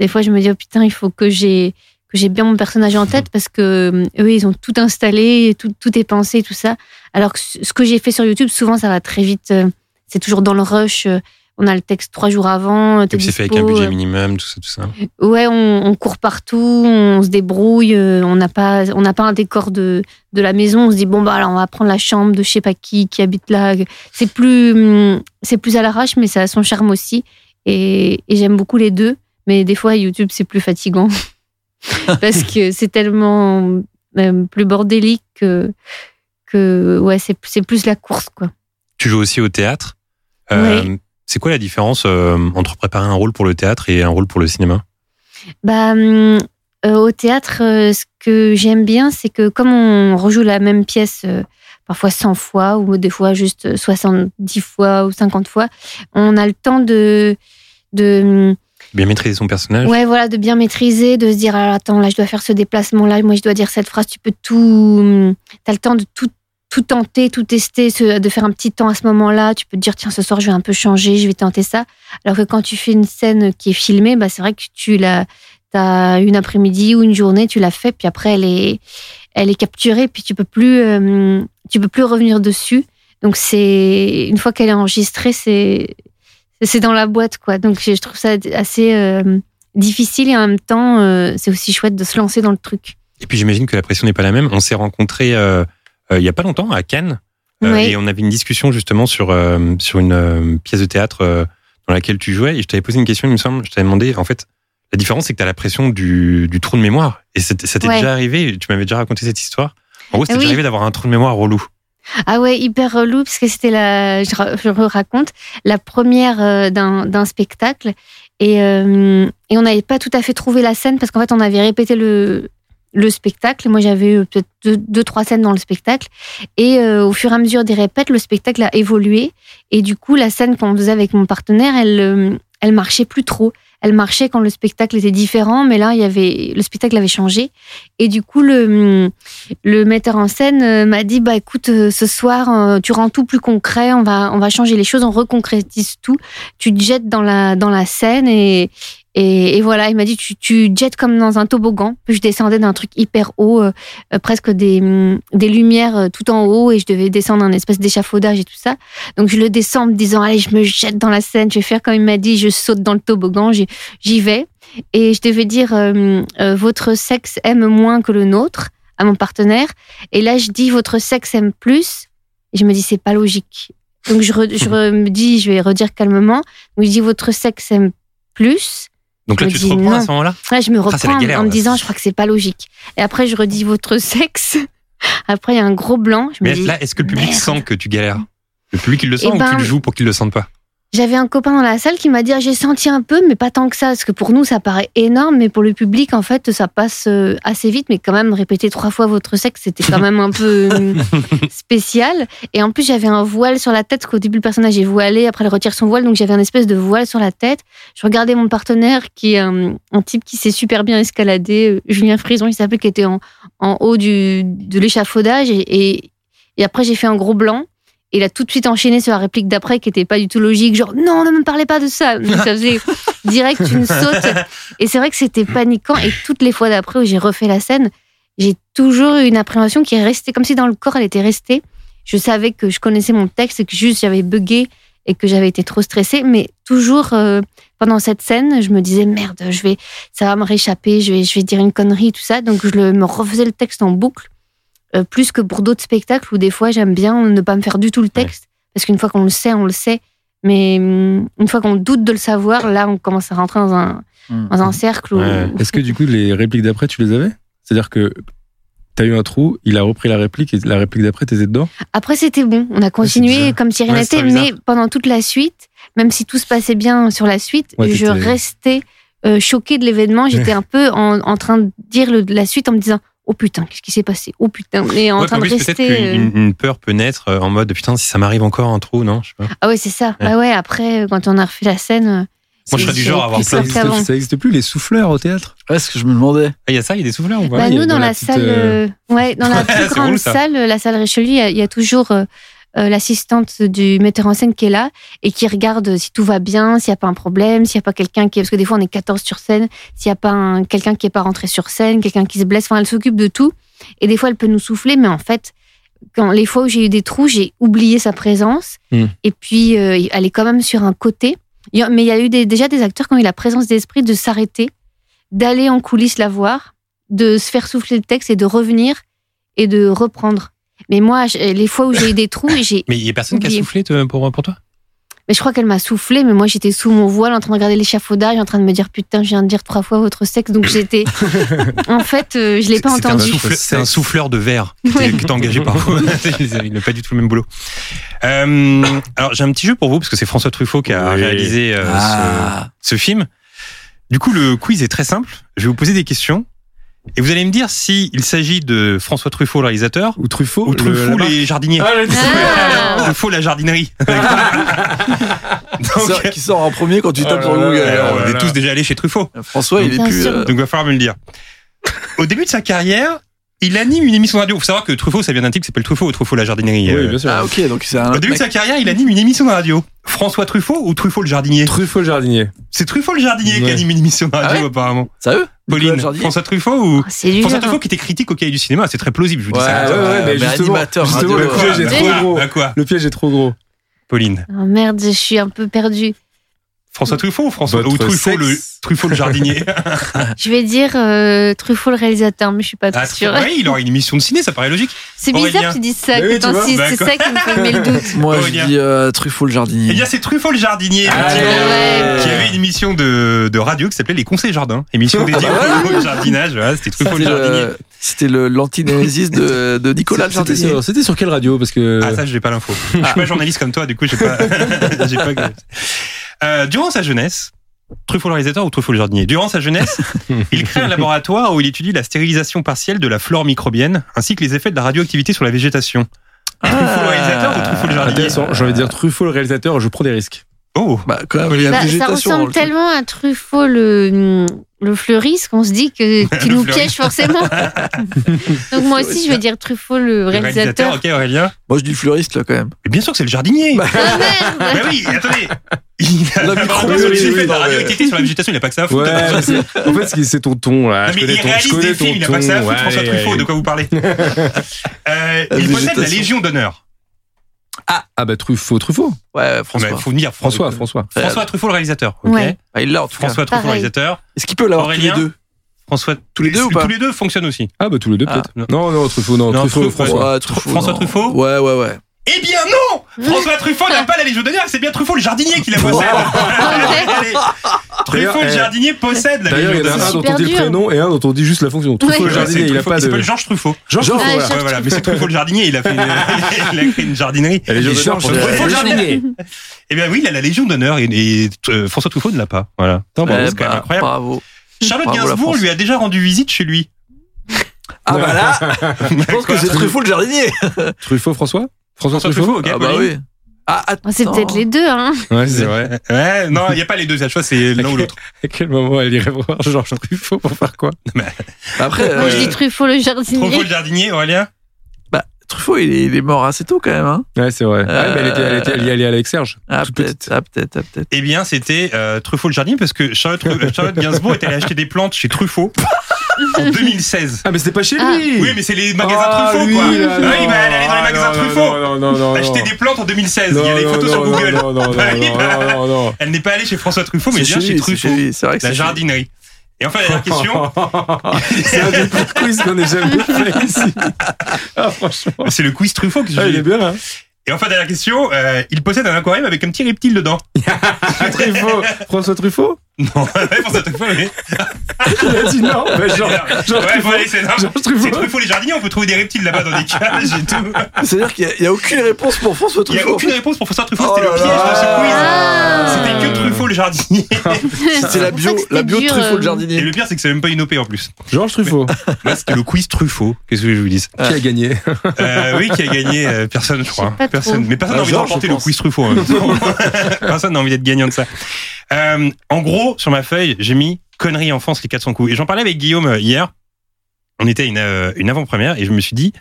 des fois je me dis, oh putain, il faut que j'ai que j'ai bien mon personnage en tête parce que euh, eux, ils ont tout installé, tout, tout est pensé, tout ça. Alors que ce ce que j'ai fait sur YouTube, souvent ça va très vite. euh, C'est toujours dans le rush. Euh, On a le texte trois jours avant. Puis c'est fait avec un budget euh, minimum, tout ça, tout ça. Ouais, on, on court partout, on se débrouille, euh, on n'a pas, on n'a pas un décor de, de la maison. On se dit bon bah alors on va prendre la chambre de je sais pas qui qui habite là. C'est plus, hum, c'est plus à l'arrache, mais ça a son charme aussi. Et, et j'aime beaucoup les deux. Mais des fois YouTube c'est plus fatigant parce que c'est tellement euh, plus bordélique que, que ouais c'est plus la course quoi. Tu joues aussi au théâtre? Euh, C'est quoi la différence euh, entre préparer un rôle pour le théâtre et un rôle pour le cinéma? Bah, euh, au théâtre, euh, ce que j'aime bien, c'est que comme on rejoue la même pièce parfois 100 fois ou des fois juste 70 fois ou 50 fois, on a le temps de de Bien maîtriser son personnage. Ouais voilà de bien maîtriser, de se dire ah, attends là je dois faire ce déplacement là, moi je dois dire cette phrase, tu peux tout, hum, t'as le temps de tout tout tenter, tout tester, de faire un petit temps à ce moment-là. Tu peux te dire, tiens, ce soir, je vais un peu changer, je vais tenter ça. Alors que quand tu fais une scène qui est filmée, bah, c'est vrai que tu as une après-midi ou une journée, tu l'as fait, puis après, elle est, elle est capturée, puis tu peux plus, euh, tu peux plus revenir dessus. Donc, c'est, une fois qu'elle est enregistrée, c'est, c'est dans la boîte, quoi. Donc, je trouve ça assez euh, difficile et en même temps, euh, c'est aussi chouette de se lancer dans le truc. Et puis j'imagine que la pression n'est pas la même. On s'est rencontrés il y a pas longtemps à Cannes euh, Oui. et on avait une discussion justement sur euh, sur une euh, pièce de théâtre euh, dans laquelle tu jouais et je t'avais posé une question, il me semble. Je t'avais demandé en fait la différence c'est que tu as la pression du, du trou de mémoire et ça t'est Ouais. déjà arrivé. Tu m'avais déjà raconté cette histoire. En gros, c'était Oui. déjà arrivé d'avoir un trou de mémoire relou. Ah ouais, hyper relou, parce que c'était la, je, je raconte, la première euh, d'un d'un spectacle. Et, euh, et on n'avait pas tout à fait trouvé la scène, parce qu'en fait, on avait répété le, le spectacle. Moi, j'avais eu peut-être deux, trois scènes dans le spectacle. Et euh, au fur et à mesure des répètes, le spectacle a évolué. Et du coup, la scène qu'on faisait avec mon partenaire, elle, euh, elle marchait plus trop. Elle marchait quand le spectacle était différent, mais là, il y avait, le spectacle avait changé. Et du coup, le, le metteur en scène euh, m'a dit bah écoute ce soir tu rends tout plus concret on va on va changer les choses on reconcrétise tout tu te jettes dans la dans la scène et et, et voilà il m'a dit tu tu te jettes comme dans un toboggan puis je descendais d'un truc hyper haut euh, euh, presque des hum, des lumières euh, tout en haut et je devais descendre un espèce d'échafaudage et tout ça donc je le descends en me disant allez je me jette dans la scène je vais faire comme il m'a dit je saute dans le toboggan j'y j'y vais et je devais dire euh, euh, votre sexe aime moins que le nôtre à mon partenaire. Et là, je dis votre sexe aime plus. Et je me dis c'est pas logique. Donc je, re- je re- me dis je vais redire calmement. Donc je dis votre sexe aime plus. Donc là, Je tu te reprends à non. ce moment-là Là, je me reprends en- galère, en me là. disant je crois que c'est pas logique. Et après, je redis votre sexe. Après, il y a un gros blanc. Je me Mais dis, là, est-ce que le public merde. sent que tu galères? Le public, il le sent Eh ou ben, tu le joues pour qu'il le sente pas? J'avais un copain dans la salle qui m'a dit ah, j'ai senti un peu, mais pas tant que ça, parce que pour nous ça paraît énorme, mais pour le public en fait ça passe euh, assez vite, mais quand même répéter trois fois votre sexe c'était quand même un peu euh, spécial. Et en plus j'avais un voile sur la tête, parce qu'au début le personnage est voilé, après il retire son voile, donc j'avais un espèce de voile sur la tête. Je regardais mon partenaire qui est un, un type qui s'est super bien escaladé, euh, Julien Frison il s'appelle, qui était en, en haut du, de l'échafaudage, et, et, et après j'ai fait un gros blanc. Il a tout de suite enchaîné sur la réplique d'après qui était pas du tout logique, genre non, ne me parlez pas de ça. Donc ça faisait direct une saute. Et c'est vrai que c'était paniquant. Et toutes les fois d'après où j'ai refait la scène, j'ai toujours eu une appréhension qui est restée, comme si dans le corps elle était restée. Je savais que je connaissais mon texte et que juste j'avais bugué et que j'avais été trop stressée. Mais toujours euh, pendant cette scène, je me disais merde, je vais, ça va me réchapper, je vais, je vais dire une connerie, tout ça. Donc je le- me refaisais le texte en boucle euh, plus que pour d'autres spectacles où des fois j'aime bien ne pas me faire du tout le texte parce qu'une fois qu'on le sait, on le sait. Mais hum, une fois qu'on doute de le savoir, là, on commence à rentrer dans un, Hmm. dans un cercle où. Est-ce que du coup, les répliques d'après, tu les avais? C'est-à-dire que t'as eu un trou, il a repris la réplique et la réplique d'après, t'étais dedans? Après, c'était bon. On a continué bizarre. comme si rien n'était, mais pendant toute la suite, même si tout se passait bien sur la suite, Ouais, je restais euh, choquée de l'événement. J'étais un peu en, en train de dire le- la suite en me disant oh putain, qu'est-ce qui s'est passé? Oh putain, mais en Ouais, train en de plus, rester. euh, qu'une une peur peut naître euh, en mode putain, si ça m'arrive encore un trou, non je sais pas. Ah ouais, c'est ça. Ouais. Bah ouais, après, euh, quand on a refait la scène. Moi, je serais du c'est genre à avoir plein de-. Ça n'existe plus les souffleurs au théâtre. Ouais, ce que je me demandais. Ah, Il y a ça, il y a des souffleurs ou pas? Bah, nous, dans, dans la, la petite, salle, euh, ouais, dans la plus grande salle, la salle Richelieu, il y a, il y a toujours euh, euh, l'assistante du metteur en scène qui est là et qui regarde si tout va bien, s'il n'y a pas un problème, s'il n'y a pas quelqu'un qui est. Parce que des fois, on est 14 sur scène, s'il n'y a pas un- quelqu'un qui n'est pas rentré sur scène, quelqu'un qui se blesse. Enfin, elle s'occupe de tout. Et des fois, elle peut nous souffler, mais en fait, quand les fois où j'ai eu des trous, j'ai oublié sa présence. Hmm. Et puis, euh, elle est quand même sur un côté. Mais il y a eu des- déjà des acteurs qui ont eu la présence d'esprit de s'arrêter, d'aller en coulisses la voir, de se faire souffler le texte et de revenir et de reprendre. Mais moi, je- les fois où j'ai eu des trous, j'ai. Mais il y a personne qui a soufflé pour, pour toi? Mais je crois qu'elle m'a soufflé, mais moi j'étais sous mon voile en train de regarder l'échafaudage, en train de me dire putain, je viens de dire trois fois votre sexe, donc j'étais. en fait, euh, je l'ai pas C'est un, entendu. c'est un souffleur de verre que Ouais. t'as engagé par vous. Il n'a pas du tout le même boulot. Euh, alors j'ai un petit jeu pour vous parce que c'est François Truffaut qui a Oui. réalisé euh, Ah. ce, ce film. Du coup le quiz est très simple. Je vais vous poser des questions et vous allez me dire si il s'agit de François Truffaut le réalisateur Ou Truffaut. ou Truffaut les jardiniers. Ah, le- Ah. Truffaut la jardinerie. Qui Donc, sort- qui sort en premier quand tu tapes sur Google. là là. on là est là. tous déjà allés chez Truffaut. François, il est plus. euh, Donc va falloir me le dire. Au début de sa carrière, il anime une émission de radio. Il faut savoir que Truffaut, ça vient d'un type qui s'appelle Truffaut ou Truffaut la jardinerie. Oui, bien sûr. Ah, ok, donc c'est un. Au début de sa carrière, il anime une émission de radio. François Truffaut ou Truffaut le jardinier? Truffaut le jardinier. C'est Truffaut le jardinier qui anime une émission de radio Ah ouais apparemment. Sérieux Pauline, François Truffaut ou Oh. François hein. Truffaut qui était critique au cahier du cinéma, c'est très plausible, je vous dis Ouais, ça. ouais, ouais, mais mais justement, animateur justement, radio. le piège est Ah, trop gros. Le piège est trop gros. Pauline Oh merde, je suis un peu perdue. François Truffaut ou François Votre ou Truffaut le sexe. Truffaut le jardinier Je vais dire euh, Truffaut le réalisateur, mais je suis pas Ah, trop sûre. ouais, il aurait une émission de ciné, ça paraît logique. C'est bizarre que tu dises ça, oui, c'est Bah, ça qui me fait mettre le doute. Moi, je dis euh, Truffaut le jardinier. Eh bien, c'est Truffaut le jardinier, Ah, ouais. qui avait une émission de, de radio qui s'appelait Les Conseils Jardins, émission dédiée au jardinage. C'était Truffaut le jardinier. le- C'était le l'antinémésis de, de Nicolas jardinier. sur, c'était sur quelle radio? Parce que. Ah ça j'ai pas l'info. Je suis pas journaliste comme toi, du coup j'ai pas. Euh, durant sa jeunesse, Truffaut le réalisateur ou Truffaut le jardinier? Durant sa jeunesse, il crée un laboratoire où il étudie la stérilisation partielle de la flore microbienne ainsi que les effets de la radioactivité sur la végétation. Truffaut le réalisateur ou Truffaut le jardinier? Intéressant. J'ai envie de dire Truffaut le réalisateur, je prends des risques. Oh. Bah, quand même, il y a Bah, ça végétation. dans ressemble le truc. tellement à Truffaut le, le fleuriste qu'on se dit que tu nous pièges forcément. Donc moi aussi, je vais dire Truffaut le Le réalisateur. ok Aurélien. Moi, je dis fleuriste, là, quand même. Mais bien sûr que c'est le jardinier. Ah, Bah merde oui, attendez. Il a La les effets oui, de la non, mais- radioactivité sur la végétation, il a pas que ça à foutre. Ouais, c'est- en fait, c'est- ton ton là. Non, je mais il ton, je réalise connais des ton films, il a ton. pas que ça à foutre, ouais, François Truffaut, ouais. de quoi vous parlez Euh, Il possède la. Légion d'honneur. Ah bah Truffaut, Truffaut. Ouais, Il François. faut me dire François, François. François Truffaut, le réalisateur. ok Ouais. Ah, il l'a, en tout cas. François Truffaut, le Pareil. réalisateur. Est-ce qu'il peut l'avoir tous les Aurélien deux François. Tous les deux ou pas Tous les deux fonctionnent aussi. Ah bah tous les deux Ah, peut-être. non. non, Truffaut, non, Non, Truffaut, Truffaut, François. Ouais, François non. Truffaut Ouais, ouais, ouais. Eh bien non François Truffaut n'a pas la Légion d'honneur, c'est bien Truffaut le jardinier qui la possède. Allez. Truffaut le D'ailleurs, jardinier possède la D'ailleurs, Légion il y en a d'honneur. un dont on dit le prénom et un dont on dit juste la fonction. Truffaut Ouais. le jardinier, il a pas Il de. s'appelle Georges Truffaut. Georges Truffaut, voilà. Georges Ouais, voilà, mais c'est Truffaut le jardinier, il a fait une, il a créé une jardinerie. La Légion Il d'honneur Truffaut le jardinier. Eh bien oui, il a la Légion d'honneur et, et, euh, François Truffaut ne l'a pas. Voilà. Ouais, c'est quand même bah, incroyable. Bravo. Charlotte Gainsbourg lui a déjà rendu visite chez lui. Ah, bah là, je pense que c'est Truffaut le jardinier. Truffaut, François? François François Truffaut Truffaut, ok. Ah, bah oui. Ah, attends. Oh, C'est peut-être les deux, hein. Ouais, c'est vrai. Ouais, non, il n'y a pas les deux, à chaque fois c'est l'un ou l'autre. À quel moment elle irait voir Georges Truffaut pour faire quoi? Après, Moi, je euh, dis Truffaut le Truffaut jardinier. le jardinier, Aurélien? Truffaut, il est, il est mort assez tôt quand même. Hein. Ouais, c'est vrai. Euh, Ouais, mais elle, était, elle, était, elle y allait avec Serge. Ah, Toute peut-être, ah, peut-être, ah, peut-être. Eh bien, c'était euh, Truffaut le jardinier parce que Charlotte, euh, Charlotte Gainsbourg est allée acheter des plantes chez Truffaut en 2016. Ah, mais c'était pas chez Ah. lui Oui, mais c'est les magasins Ah, Truffaut, lui, quoi. Ah oui, bah, elle allait dans les Ah, magasins non, Truffaut. Non, non, non, non. Acheter des plantes en 2016. Il y a les photos non, sur Google. Non, non, non, oui, non, non, non, non. Elle n'est pas allée chez François Truffaut, mais bien chez Truffaut. C'est vrai que La jardinerie. Et enfin, la dernière question, c'est un des plus quiz qu'on ait jamais fait ici. Ah, franchement. c'est le quiz Truffaut que Ah, il est bien, hein Et enfin, dernière question, euh, il possède un aquarium avec un petit reptile dedans. Truffaut. François Truffaut? Non, réponse à Truffaut, oui. Il a dit non. Bah, genre, genre ouais, Truffaut. c'est non, Georges C'est Truffaut. Truffaut les jardiniers, on peut trouver des reptiles là-bas dans des cages et tout. C'est-à-dire qu'il n'y a, aucune réponse pour François Il n'y a Truffaut. aucune réponse pour François Truffaut, Oh c'était le piège de ce quiz. Ah. C'était que Truffaut le jardinier. C'était la pour ça bio, la bio dur, Truffaut euh, le Et jardinier. le pire, c'est que c'est même pas une OP en plus. Georges Truffaut. Là, c'était le quiz Truffaut. Qu'est-ce que je vous dis Qui a gagné? Euh, Oui, qui a gagné euh, Personne, je crois. Personne. Mais personne Ah, n'a envie de Georges, remporter je le quiz Truffaut. temps. personne n'a envie d'être gagnant de ça. Euh, en gros, sur ma feuille, j'ai mis conneries enfance les 400 coups. Et j'en parlais avec Guillaume euh, hier. On était à une, euh, une avant-première et je me suis dit,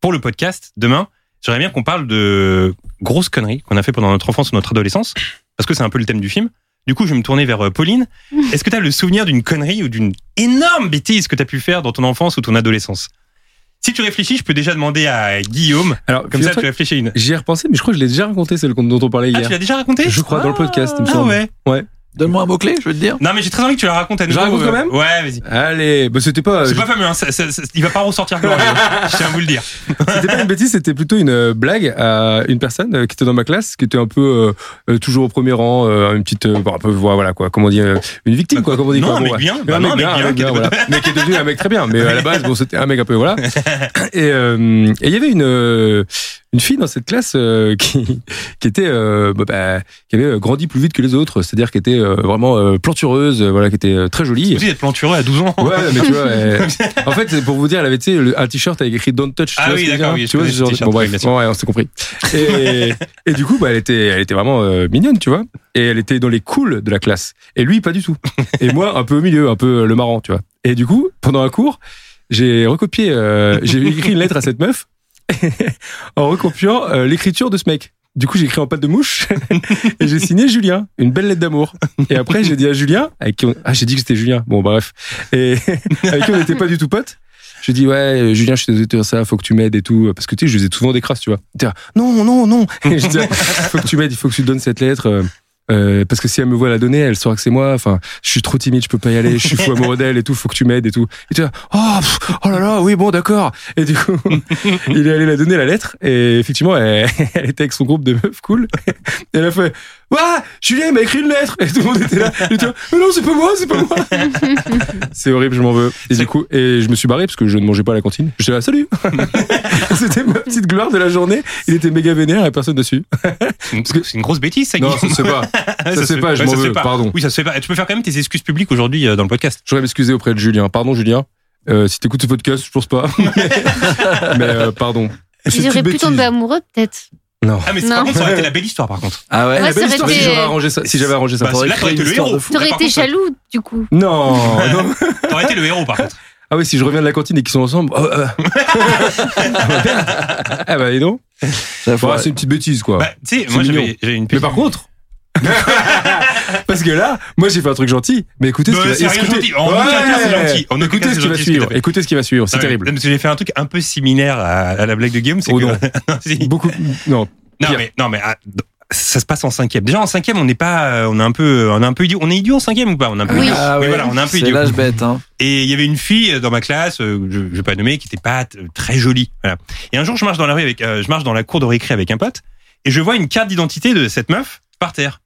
pour le podcast, demain, j'aimerais bien qu'on parle de grosses conneries qu'on a fait pendant notre enfance ou notre adolescence, parce que c'est un peu le thème du film. Du coup, je vais me tourner vers euh, Pauline. Est-ce que tu as le souvenir d'une connerie ou d'une énorme bêtise que tu as pu faire dans ton enfance ou ton adolescence? Si tu réfléchis, je peux déjà demander à Guillaume. Alors, Comme ça, tu réfléchis à une. J'y ai repensé, mais je crois que je l'ai déjà raconté, celle dont on parlait Ah, hier. tu l'as déjà raconté? Je crois, dans le podcast, il me Ah semble. ouais. Donne-moi un mot-clé, je vais te dire. Non, mais j'ai très envie que tu la racontes à Je nouveau. la raconte quand même Ouais, vas-y. Allez, bah c'était pas. C'est pas fameux, hein. ça- ça- ça- il va pas ressortir glorieux. je tiens à vous le dire. C'était pas une bêtise, c'était plutôt une euh, blague à une personne euh, qui était dans ma classe, qui était un peu euh, euh, toujours au premier rang, euh, une petite, euh, un peu, voilà quoi, comment on dit, euh, une victime quoi, comment on dit Non, quoi, un mec bien. Bah un non, mec bien, un mec bien, voilà. mais qui est devenu un mec très bien. Mais à la base, bon, c'était un mec un peu voilà. Et euh, et il y avait une euh, une fille dans cette classe euh, qui qui était euh, bah, bah, qui avait grandi plus vite que les autres, c'est-à-dire qui était euh, vraiment euh, plantureuse, euh, voilà, qui était euh, très jolie. Aussi d'être plantureux à 12 ans. Ouais, mais tu vois, elle- en fait, c'est pour vous dire, elle avait tu sais, le- un t-shirt avec écrit Don't Touch. tu Ah vois oui, d'accord, oui, tu vois, ce genre bon, bref, sûr. ouais, on s'est compris. Et, et du coup, bah, elle était, elle était vraiment euh, mignonne, tu vois. Et elle était dans les cools de la classe. Et lui, pas du tout. Et moi, un peu au milieu, un peu le marrant, tu vois. Et du coup, pendant un cours, j'ai recopié, euh, j'ai écrit une lettre à cette meuf en recopiant euh, l'écriture de ce mec. Du coup, j'ai écrit en pâte de mouche et j'ai signé Julien, une belle lettre d'amour. Et après, j'ai dit à Julien, avec qui on... ah, j'ai dit que c'était Julien. Bon, bref. Et avec qui on n'était pas du tout potes. Je dis, ouais, Julien, je suis désolé de ça, faut que tu m'aides et tout. Parce que tu sais, je faisais souvent des crasses, tu vois. Non, non, non. Je dis, faut que tu m'aides, il faut que tu donnes cette lettre. Euh, parce que si elle me voit la donner, elle saura que c'est moi. Enfin, je suis trop timide, je peux pas y aller. Je suis fou amoureux d'elle et tout. Faut que tu m'aides et tout. Et tu là, oh, oh là là, oui, bon, d'accord. Et du coup, il est allé la donner la lettre. Et effectivement, elle, elle était avec son groupe de meufs cool. Et elle a fait, ouais, Julien il m'a écrit une lettre. Et tout le monde était là. Mais non, c'est pas moi, c'est pas moi. c'est horrible, je m'en veux. Et du coup, et je me suis barré parce que je ne mangeais pas à la cantine. J'étais là, salut. C'était ma petite gloire de la journée. Il était méga vénère et personne dessus. C'est une- c'est une grosse bêtise, ça, Non, ça se fait pas. Ouais, ça se fait pas, je m'en ça veux, pardon. Oui, ça se fait pas. Et Tu peux faire quand même tes excuses publiques aujourd'hui euh, dans le podcast. Je voudrais m'excuser auprès de Julien. Pardon, Julien. Euh, si t'écoutes ce podcast, je pense pas. Mais euh, pardon. Auraient pu tomber amoureux, peut-être. Non. Ah, mais c'est- Non. par contre, ça aurait été la belle histoire, par contre. Ah ouais, Ouais, la belle histoire, été- si j'avais arrangé ça. Si j'avais arrangé ça. Bah, là, t'aurais été le une histoire héros. de fou. Là, T'aurais été jaloux, du coup. Non, non. T'aurais été le héros, par contre. Ah oui, si je reviens de la cantine et qu'ils sont ensemble. Oh, euh. ah bah, dis donc. Ça, faut- Bon, c'est une petite bêtise, quoi. Bah, tu sais, moi, j'avais une Mais par contre. Parce que là, moi j'ai fait un truc gentil, mais écoutez ce qui va c'est rien écoutez- gentil. En aucun cas, c'est gentil. En aucun Écoutez cas, ce c'est qui va suivre. Écoutez ce qui va suivre. C'est Ah terrible. J'ai fait un truc un peu similaire à, à la blague de Guillaume. c'est Oh que- non. non, si. Beaucoup. Non. Non, mais, non, mais ah, ça se passe en cinquième. Déjà en cinquième, on n'est pas, euh, on est un peu, on est un peu idiot. On est idiot en cinquième ou pas? On est un peu Oui. idiot. Ah Oui, voilà, on est un peu c'est idiot. l'âge bête, hein. Et il y avait une fille dans ma classe, euh, je, je vais pas nommer, qui était pas très jolie. Voilà. Et un jour, je marche dans la rue avec, euh, je marche dans la cour de récré avec un pote, et je vois une carte d'identité de cette meuf par terre.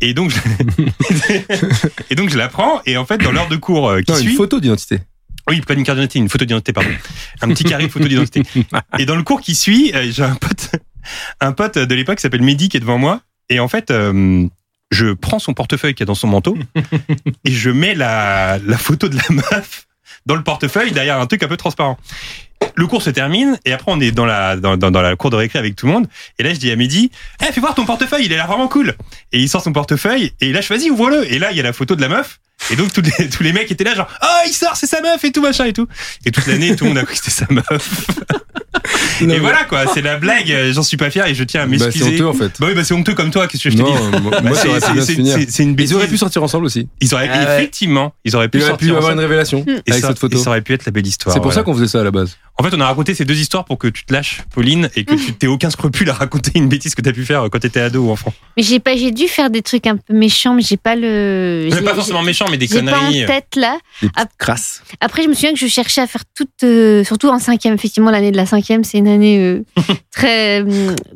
Et donc, je, et donc je la prends, et en fait, dans l'heure de cours euh, qui Non, suit, une photo d'identité. oui, pas une carte d'identité, une photo d'identité, pardon. Un petit carré photo d'identité. Et dans le cours qui suit, euh, j'ai un pote, un pote de l'époque qui s'appelle Mehdi qui est devant moi. Et en fait, euh, je prends son portefeuille qui est dans son manteau et je mets la, la photo de la meuf dans le portefeuille derrière un truc un peu transparent. Le cours se termine et après on est dans la dans, dans, dans la cour de récré avec tout le monde. Et là je dis à Mehdi eh fais voir ton portefeuille il a l'air vraiment cool. Et il sort son portefeuille et là je vas-y ouvre-le. Et là il y a la photo de la meuf et donc tous les, tous les mecs étaient là genre oh il sort c'est sa meuf et tout machin et tout et toute l'année tout le monde a cru que c'était sa meuf et voilà quoi c'est la blague euh, j'en suis pas fier et je tiens à Bah, c'est m'excuser honteux en fait. bah oui bah c'est honteux comme toi qu'est-ce que je te dis? Bah, c'est- une bêtise. Ils auraient pu sortir ensemble aussi. Ils auraient Ah ouais. effectivement, ils auraient pu Ils auraient sortir pu avoir une révélation et avec ça, cette photo. et ça aurait pu être la belle histoire. C'est pour ça qu'on faisait ça à la base. En fait, on a raconté ces deux histoires pour que tu te lâches, Pauline, et que tu t'aies aucun scrupule à raconter une bêtise que t'as pu faire quand t'étais ado ou enfant. Mais j'ai pas, j'ai dû faire des trucs un peu méchants, mais j'ai pas le. Mais pas forcément méchant, mais des J'ai pas en conneries. euh. tête là. Des crasses. Après, je me souviens que je cherchais à faire toute, euh, surtout en cinquième. Effectivement, l'année de la cinquième, c'est une année euh, très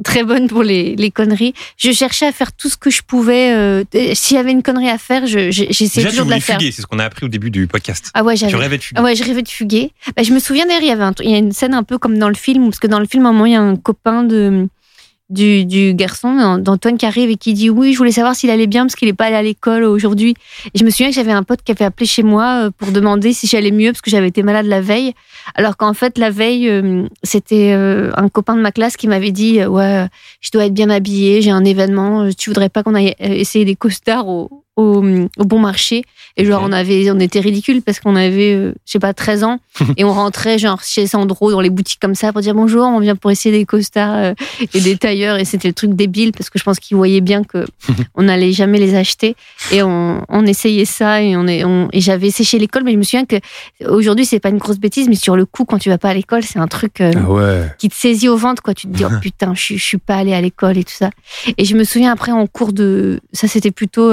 très bonne pour les, les conneries. Je cherchais à faire tout ce que je pouvais. euh, S'il y avait une connerie à faire, je- je- j'essayais Déjà, tu toujours de la faire. fuguer, c'est ce qu'on a appris au début du podcast. Ah ouais, Tu j'avais. rêvais de fuguer. Ah ouais, je rêvais de fuguer. Bah, je me souviens d'ailleurs, il y avait un, il y a une scène un peu comme dans le film, parce que dans le film, à un moment, il y a un copain de du, garçon d'Antoine qui arrive et qui dit oui, je voulais savoir s'il allait bien parce qu'il n'est pas allé à l'école aujourd'hui. Et je me souviens que j'avais un pote qui avait appelé chez moi euh, pour demander si j'allais mieux parce que j'avais été malade la veille. Alors qu'en fait, la veille, euh, c'était euh, un copain de ma classe qui m'avait dit ouais, je dois être bien habillé, j'ai un événement, tu voudrais pas qu'on aille essayer des costards au, au bon marché et genre on avait on était ridicule parce qu'on avait euh, je sais pas 13 ans et on rentrait genre chez Sandro dans les boutiques comme ça pour dire bonjour on vient pour essayer des costards euh, et des tailleurs et c'était le truc débile parce que je pense qu'ils voyaient bien que on n'allait jamais les acheter et on, on essayait ça et on est on, et j'avais séché l'école mais je me souviens que aujourd'hui c'est pas une grosse bêtise mais sur le coup quand tu vas pas à l'école c'est un truc euh, Ah ouais. qui te saisit au ventre, quoi. Tu te dis, oh putain, je, suis- je suis pas allée à l'école et tout ça. Et je me souviens après, en cours de. Ça, c'était plutôt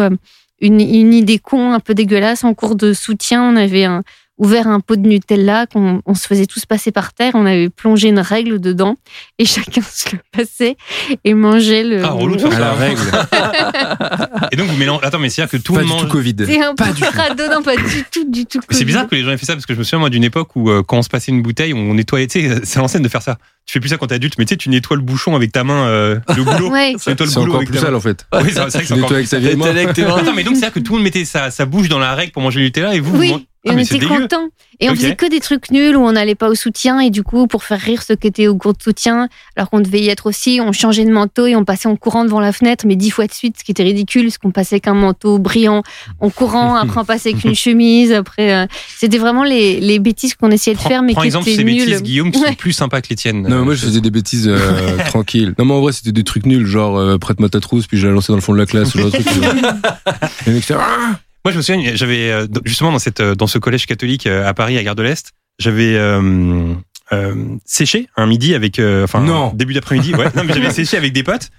une, une idée con, un peu dégueulasse. En cours de soutien, on avait un- ouvert un pot de Nutella qu'on on se faisait tous passer par terre. On avait plongé une règle dedans et chacun se le passait et mangeait le. Ah, relou de faire À la ça. règle. Et donc, vous mélangez. Attends, mais c'est-à-dire que tout Pas le du monde. tout Covid. C'est un peu Pas du tout. crado, non, pas du tout, du tout. Mais C'est bizarre que les gens aient fait ça parce que je me souviens moi d'une époque où euh, quand on se passait une bouteille, on nettoyait. Tu sais, c'est l'ancienne de faire ça. Tu fais plus ça quand t'es adulte, mais tu sais, tu nettoies le bouchon avec ta main, euh, le boulot. Ouais. Tu nettoies le C'est boulot encore avec plus ta sale en fait. Oui, c'est vrai que c'est encore nettoies avec ta T'es vieille main. Attends, mais donc c'est-à-dire que tout le monde mettait sa, sa bouche dans la règle pour manger le Nutella et vous, vous Oui, mangez- et Ah, on était contents. Et on faisait que des trucs nuls où on n'allait pas au soutien et du coup, pour faire rire ceux qui étaient au cours de soutien, alors qu'on devait y être aussi, on changeait de manteau et on passait en courant devant la fenêtre, mais dix fois de suite, ce qui était ridicule, parce qu'on passait qu'un manteau brillant en courant, après on passait avec une chemise, après euh, c'était vraiment les, les bêtises qu'on essayait de Prends, faire, mais prends qui exemple étaient ces nulles. bêtises, Guillaume, qui sont plus sympas que les tiennes. Non, mais moi je faisais des bêtises euh, tranquilles. Non, mais en vrai c'était des trucs nuls, genre euh, prête-moi ta trousse, puis je la lançais dans le fond de la classe, ce genre de truc. Les mecs, Ah Moi, je me souviens, j'avais euh, justement dans cette euh, dans ce collège catholique euh, à Paris, à Gare de l'Est, j'avais euh, euh, séché un midi avec, euh, enfin, Non. début d'après-midi. Ouais, non, mais j'avais séché avec des potes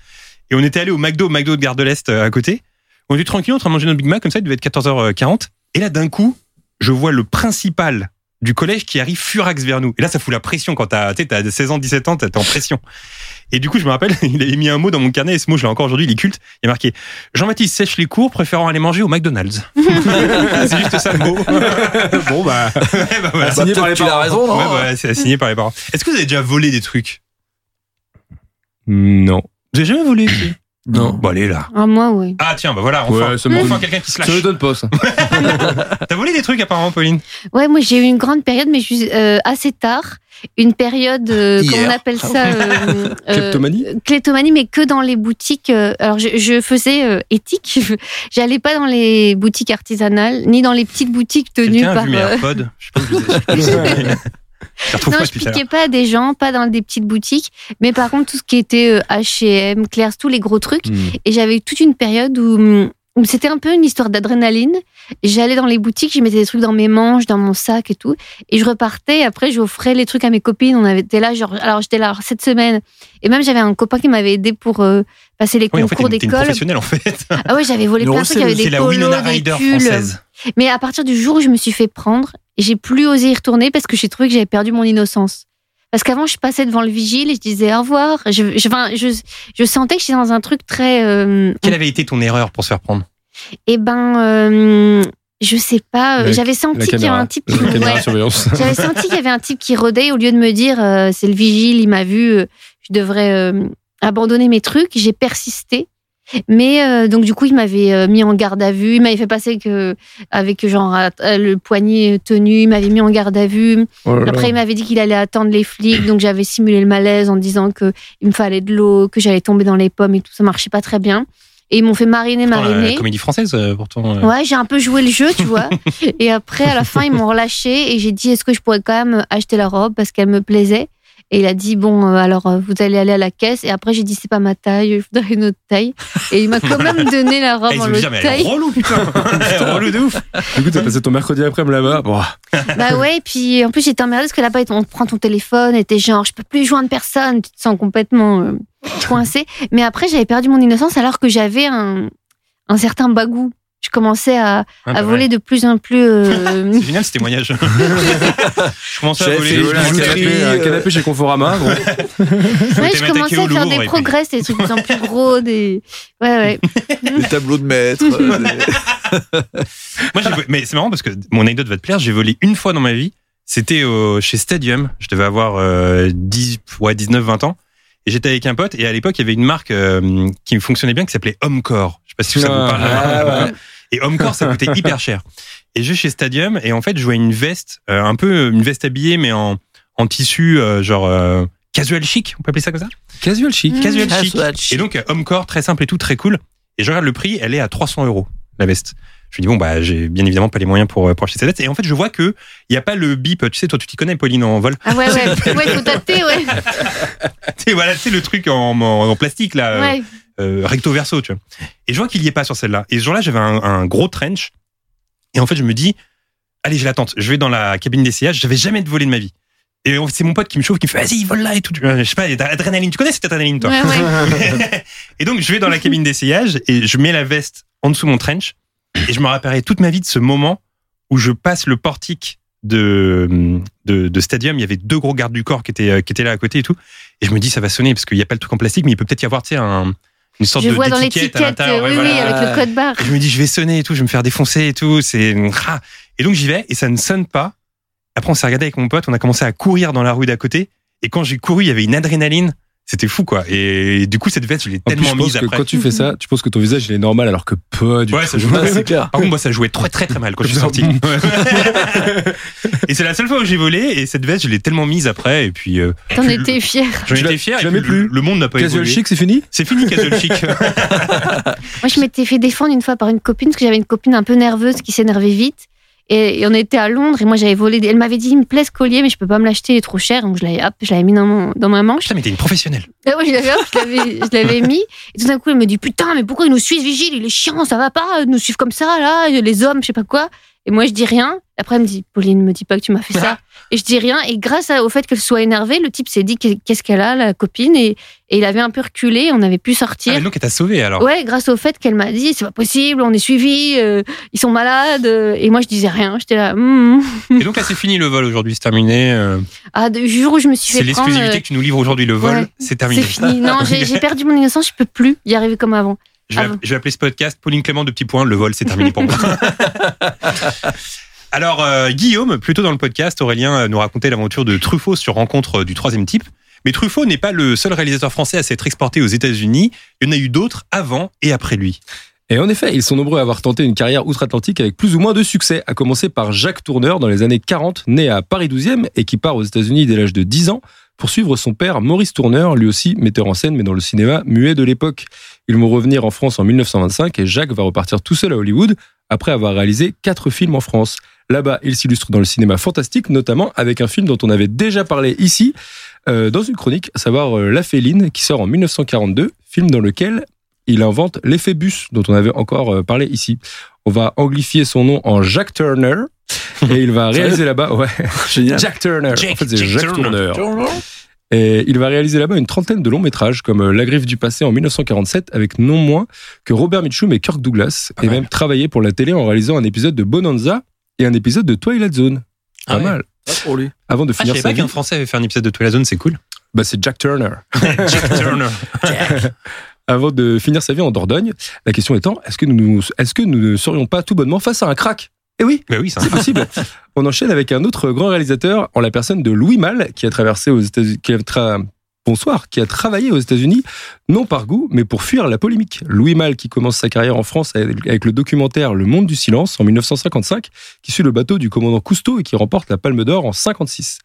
et on était allé au McDo, McDo de Gare de l'Est à côté. On était tranquille en train de manger notre Big Mac comme ça, il devait être 14h40. Et là, d'un coup, je vois le principal du collège qui arrive furax vers nous. Et là, ça fout la pression quand t'as, tu sais, t'as 16 ans, 17 ans, t'es en pression. Et du coup, je me rappelle, il avait mis un mot dans mon carnet, et ce mot, je l'ai encore aujourd'hui, il est culte. Il y a marqué Jean-Baptiste sèche les cours, préférant aller manger au McDonald's. c'est juste ça le mot. bon bah. Ouais, bah, voilà. Bah, peut-être qu'il a raison, non Ouais, bah, c'est assigné par les parents. Est-ce que vous avez déjà volé des trucs? Non. Vous avez jamais volé Non. Bon, allez là. Ah, moi, oui. Ah, tiens, bah voilà, enfin. Ouais, ça enfin donne- quelqu'un qui se Ça lâche. me donne pas ça. T'as volé des trucs apparemment, Pauline? Ouais, moi j'ai eu une grande période, mais juste, euh, assez tard. Une période, euh, comment on appelle ça euh, euh, Kleptomanie? Kleptomanie, mais que dans les boutiques. euh, alors, je, je faisais euh, éthique. J'allais pas dans les boutiques artisanales, ni dans les petites boutiques tenues Quelqu'un a par. vu mes euh, AirPods? Je sais pas non, pas je piquais pas des gens, pas dans des petites boutiques, mais par contre tout ce qui était H&M, Claire's, tous les gros trucs. Hmm. Et j'avais toute une période où, hum, où c'était un peu une histoire d'adrénaline. J'allais dans les boutiques, je mettais des trucs dans mes manches, dans mon sac et tout. Et je repartais. Après, j'offrais les trucs à mes copines. On avait été là, genre, alors j'étais là alors, cette semaine. Et même, j'avais un copain qui m'avait aidé pour euh, passer les Oui, en fait, concours t'es une d'école. professionnelle en fait. Ah ouais, j'avais volé plein de trucs. Il y avait des la polos, Winona des pulls. française. Mais à partir du jour où je me suis fait prendre, j'ai plus osé y retourner parce que j'ai trouvé que j'avais perdu mon innocence. Parce qu'avant, je passais devant le vigile et je disais au revoir. Je, je, enfin, je, je sentais que j'étais dans un truc très. euh, Quelle avait été ton erreur pour se faire prendre? Eh ben, euh, je sais pas. euh, J'avais senti qu'il y avait un type qui. Ouais. J'avais senti qu'il y avait un type qui rôdait au lieu de me dire euh, c'est le vigile, il m'a vu, euh, je devrais euh, abandonner mes trucs. J'ai persisté. Mais euh, donc du coup il m'avait euh, mis en garde à vue, il m'avait fait passer que avec genre euh, le poignet tenu, il m'avait mis en garde à vue. Oh là là. Après il m'avait dit qu'il allait attendre les flics, donc j'avais simulé le malaise en disant que il me fallait de l'eau, que j'allais tomber dans les pommes et tout, ça marchait pas très bien. Et ils m'ont fait mariner, mariner. la comédie française, euh, pourtant. euh, Ouais, j'ai un peu joué le jeu, tu vois. et après, à la fin, ils m'ont relâché et j'ai dit est-ce que je pourrais quand même acheter la robe parce qu'elle me plaisait? Et il a dit bon, euh, alors euh, vous allez aller à la caisse. Et après j'ai dit c'est pas ma taille, je voudrais une autre taille. Et il m'a quand même donné la Ah, robe ils en ont dit, autre mais elle est taille. relou, putain. Est relou de ouf. Du coup, t'as passé ton mercredi après-midi là-bas. Bon, Bah ouais, et puis en plus j'étais emmerdée parce que là-bas on te prend ton téléphone et t'es genre je peux plus joindre personne, tu te sens complètement euh, coincé. Mais après j'avais perdu mon innocence alors que j'avais un, un certain bagou. Je commençais à, Ah, à bah voler ouais. de plus en plus. euh, C'est génial ce témoignage. je commençais à voler un canapé, un canapé chez Conforama. Bon. ouais, je commençais à faire des progrès, des trucs de plus en plus gros, des. Ouais, ouais. Des tableaux de maître. euh, des- Moi, mais c'est marrant parce que mon anecdote va te plaire. J'ai volé une fois dans ma vie. C'était chez Stadium. Je devais avoir euh, 10, ouais, 19, 20 ans. Et j'étais avec un pote. Et à l'époque, il y avait une marque euh, qui fonctionnait bien qui s'appelait Homecore. Je sais pas si ça vous parle. Ah, ouais. Et Homecore, ça coûtait hyper cher. Et je vais chez Stadium. Et en fait, je vois une veste, euh, un peu une veste habillée, mais en, en tissu, euh, genre euh, casual chic. On peut appeler ça comme ça? Casual chic. Mm. Casual chic. Casual chic. Et donc, euh, Homecore, très simple et tout, très cool. Et je regarde le prix, elle est à 300 euros, la veste. Je me dis, bon, bah, j'ai bien évidemment pas les moyens pour, euh, pour acheter cette veste. Et en fait, je vois que il y a pas le bip. Tu sais, toi, tu t'y connais, Pauline, en vol. Ah ouais, ouais. Ouais, faut tâter, ouais. Tu voilà, tu sais, le truc en, en, en plastique, là, euh, Ouais. euh, recto verso, tu vois. Et je vois qu'il y est pas sur celle-là. Et ce jour-là, j'avais un, un gros trench. Et en fait, je me dis, allez, j'ai la tente. Je vais dans la cabine d'essayage. J'avais jamais de volé de ma vie. Et c'est mon pote qui me chauffe, qui me fait, vas-y, vole là et tout. Je sais pas, adrénaline. Tu connais cette adrénaline, toi? Ouais, ouais. et donc, je vais dans la cabine d'essayage et je mets la veste en dessous de mon trench. Et je me rappellerai toute ma vie de ce moment où je passe le portique de, de, de Stadium. Il y avait deux gros gardes du corps qui étaient, euh, qui étaient là à côté et tout. Et je me dis, ça va sonner parce qu'il n'y a pas le truc en plastique, mais il peut peut-être y avoir, tu sais, un, une sorte Je de vois dans à l'intérieur. oui, Ouais, oui, voilà. avec le code barre. Et je me dis, je vais sonner et tout, je vais me faire défoncer et tout. C'est ah. Et donc j'y vais et ça ne sonne pas. Après, on s'est regardé avec mon pote, on a commencé à courir dans la rue d'à côté. Et quand j'ai couru, il y avait une adrénaline. C'était fou, quoi. Et du coup, cette veste, je l'ai tellement je pense mise que après. quand tu fais ça, tu penses que ton visage il est normal alors que pas du Ouais, tout. ça joue. Ouais, c'est clair. Par contre, moi, ça jouait très, très, très mal quand je suis sorti. et c'est la seule fois où j'ai volé. Et cette veste, je l'ai tellement mise après. Et puis, euh, T'en étais fier. j'en étais fier. le, plus. le monde n'a pas Casual évolué. chic, c'est fini C'est fini, casual chic. Moi, je m'étais fait défendre une fois par une copine parce que j'avais une copine un peu nerveuse qui s'énervait vite. Et, et on était à Londres et moi j'avais volé. des- Elle m'avait dit il me plaît ce collier mais je peux pas me l'acheter, il est trop cher. Donc je l'avais hop, je l'avais mis dans, mon, dans ma manche. Putain, mais t'es une professionnelle. Et ouais, je l'avais hop, je l'avais- je l'avais mis. Et tout d'un coup elle me dit putain mais pourquoi ils nous suivent vigile, il est chiant, ça va pas, de nous suivre comme ça là, les hommes, je sais pas quoi. Et moi je dis rien. Après elle me dit Pauline me dis pas que tu m'as fait ça. Et je dis rien. Et grâce au fait qu'elle soit énervée, le type s'est dit qu'est-ce qu'elle a la copine et, et il avait un peu reculé, on avait pu Ah, sortir. mais donc, elle t'a sauvé alors? Ouais, grâce au fait qu'elle m'a dit c'est pas possible, on est suivis, euh, ils sont malades. euh, et moi je disais rien, j'étais là. hum. Et donc là, c'est fini le vol aujourd'hui, c'est terminé. euh, Ah, le jour où je me suis C'est fait prendre, l'exclusivité euh, que tu nous livres aujourd'hui, le vol, ouais, c'est terminé. c'est fini. Non, j'ai j'ai perdu mon innocence, je peux plus y arriver comme avant. Je vais, Ah bon. je vais appeler ce podcast Pauline Clément de petits points, le vol, c'est terminé pour moi. Alors, euh, Guillaume, plutôt dans le podcast, Aurélien euh, nous racontait l'aventure de Truffaut sur rencontre euh, du troisième type. Mais Truffaut n'est pas le seul réalisateur français à s'être exporté aux États-Unis. Il y en a eu d'autres avant et après lui. Et en effet, ils sont nombreux à avoir tenté une carrière outre-Atlantique avec plus ou moins de succès, à commencer par Jacques Tourneur dans les années 40, né à Paris 12e et qui part aux États-Unis dès l'âge de 10 ans pour suivre son père Maurice Tourneur, lui aussi metteur en scène mais dans le cinéma muet de l'époque. Ils vont revenir en France en 1925 et Jacques va repartir tout seul à Hollywood après avoir réalisé quatre films en France. Là-bas, il s'illustre dans le cinéma fantastique, notamment avec un film dont on avait déjà parlé ici, euh, dans une chronique, à savoir euh, La Féline, qui sort en 1942, film dans lequel il invente l'effet bus, dont on avait encore euh, parlé ici. On va anglifier son nom en Jack Turner, et il va réaliser là-bas, ouais, Génial. Jack Turner. Jack- en fait, c'est Jack Jacques Turner. Et il va réaliser là-bas une trentaine de longs métrages, comme La Griffe du passé en 1947, avec non moins que Robert Mitchum et Kirk Douglas, et même travaillé pour la télé en réalisant un épisode de Bonanza et un épisode de Twilight Zone. Ah Pas ouais. mal. Ah, pour lui. Avant de Ah, je finir savais sa pas vie, qu'un Français avait fait un épisode de Twilight Zone, c'est cool. bah, c'est Jack Turner. Jack Turner. Avant de finir sa vie en Dordogne, la question étant est-ce que nous, est-ce que nous ne serions pas tout bonnement face à un crack? Eh oui, Bah oui, c'est c'est possible. On enchaîne avec un autre grand réalisateur en la personne de Louis Malle qui a traversé aux États-Unis, qui a tra- Bonsoir, qui a travaillé aux États-Unis, non par goût, mais pour fuir la polémique. Louis Malle, qui commence sa carrière en France avec le documentaire Le Monde du Silence en 1955, qui suit le bateau du commandant Cousteau et qui remporte la Palme d'Or en 56.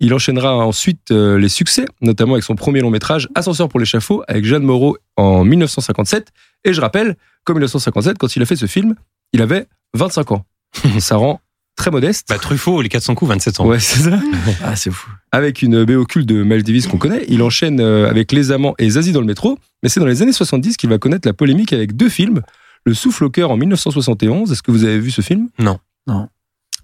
Il enchaînera ensuite euh, les succès, notamment avec son premier long métrage Ascenseur pour l'échafaud avec Jeanne Moreau en 1957. Et je rappelle qu'en 1957, quand il a fait ce film, il avait 25 ans. Ça rend très modeste. Bah, Truffaut, les 400 coups, 27 ans. Ouais, c'est ça. Ah, c'est fou. Avec une BO culte de Miles Davis qu'on connaît. Il enchaîne euh, avec Les Amants et Zazie dans le métro. Mais c'est dans les années 70 qu'il va connaître la polémique avec deux films. Le Souffle au cœur en 1971. Est-ce que vous avez vu ce film? Non. Non.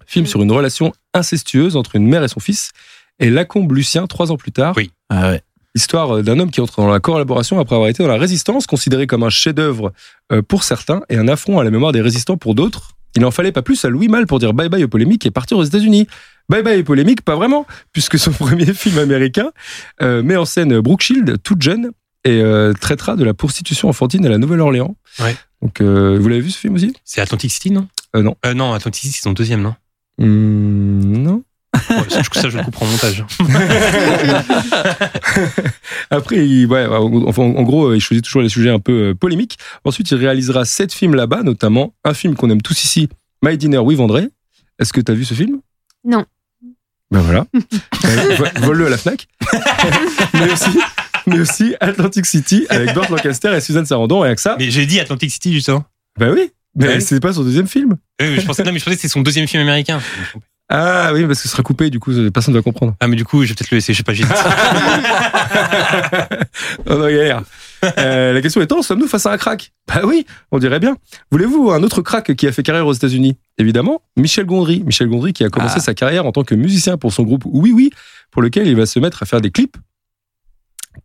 Film sur une relation incestueuse entre une mère et son fils. Et Lacombe Lucien, trois ans plus tard. Oui. Ah ouais. Histoire euh, d'un homme qui entre dans la collaboration après avoir été dans la résistance, considéré comme un chef-d'œuvre euh, pour certains et un affront à la mémoire des résistants pour d'autres. Il n'en fallait pas plus à Louis Malle pour dire bye bye aux polémiques et partir aux États-Unis. Bye bye aux polémiques, pas vraiment, puisque son premier film américain euh, met en scène Brooke Shield, toute jeune, et euh, traitera de la prostitution enfantine à la Nouvelle-Orléans. Ouais. Donc, euh, vous l'avez vu ce film aussi? C'est Atlantic City, non? Non. Non, Atlantic City, c'est son deuxième, non? Hmm, Non. Ouais, ça, je- ça, je le couperai en montage. Après, il, ouais, enfin, en gros, il choisit toujours les sujets un peu euh, polémiques. Ensuite, il réalisera sept films là-bas, notamment un film qu'on aime tous ici, My Dinner with André. Est-ce que tu as vu ce film? Non. Ben voilà. Euh, vo- Vole-le à la Fnac. mais, aussi, mais aussi Atlantic City avec Burt Lancaster et Suzanne Sarandon. Et avec ça, Mais j'ai dit Atlantic City, justement. ben oui. Mais Ouais. c'est pas son deuxième film. Oui, mais je pensais, non, mais je pensais que c'était son deuxième film américain. Ah oui, parce que ce sera coupé, du coup, personne ne va comprendre. Ah, mais du coup, je vais peut-être le laisser, je sais pas, j'ai dit. On en galère. Euh, la question étant, sommes-nous face à un crack? Bah oui, on dirait bien. Voulez-vous un autre crack qui a fait carrière aux États-Unis? Évidemment, Michel Gondry. Michel Gondry qui a commencé Ah. sa carrière en tant que musicien pour son groupe Oui Oui, pour lequel il va se mettre à faire des clips.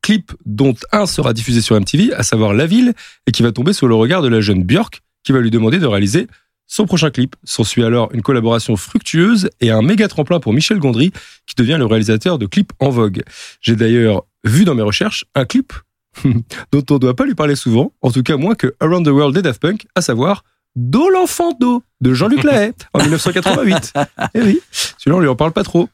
Clip dont un sera diffusé sur MTV, à savoir La Ville, et qui va tomber sous le regard de la jeune Björk, qui va lui demander de réaliser son prochain clip. S'ensuit alors une collaboration fructueuse et un méga tremplin pour Michel Gondry, qui devient le réalisateur de clips en vogue. J'ai d'ailleurs vu dans mes recherches un clip dont on ne doit pas lui parler souvent, en tout cas moins que Around the World des Daft Punk, à savoir Do l'enfant d'eau de Jean-Luc Lahaye en 1988. Eh oui, celui-là on lui en parle pas trop.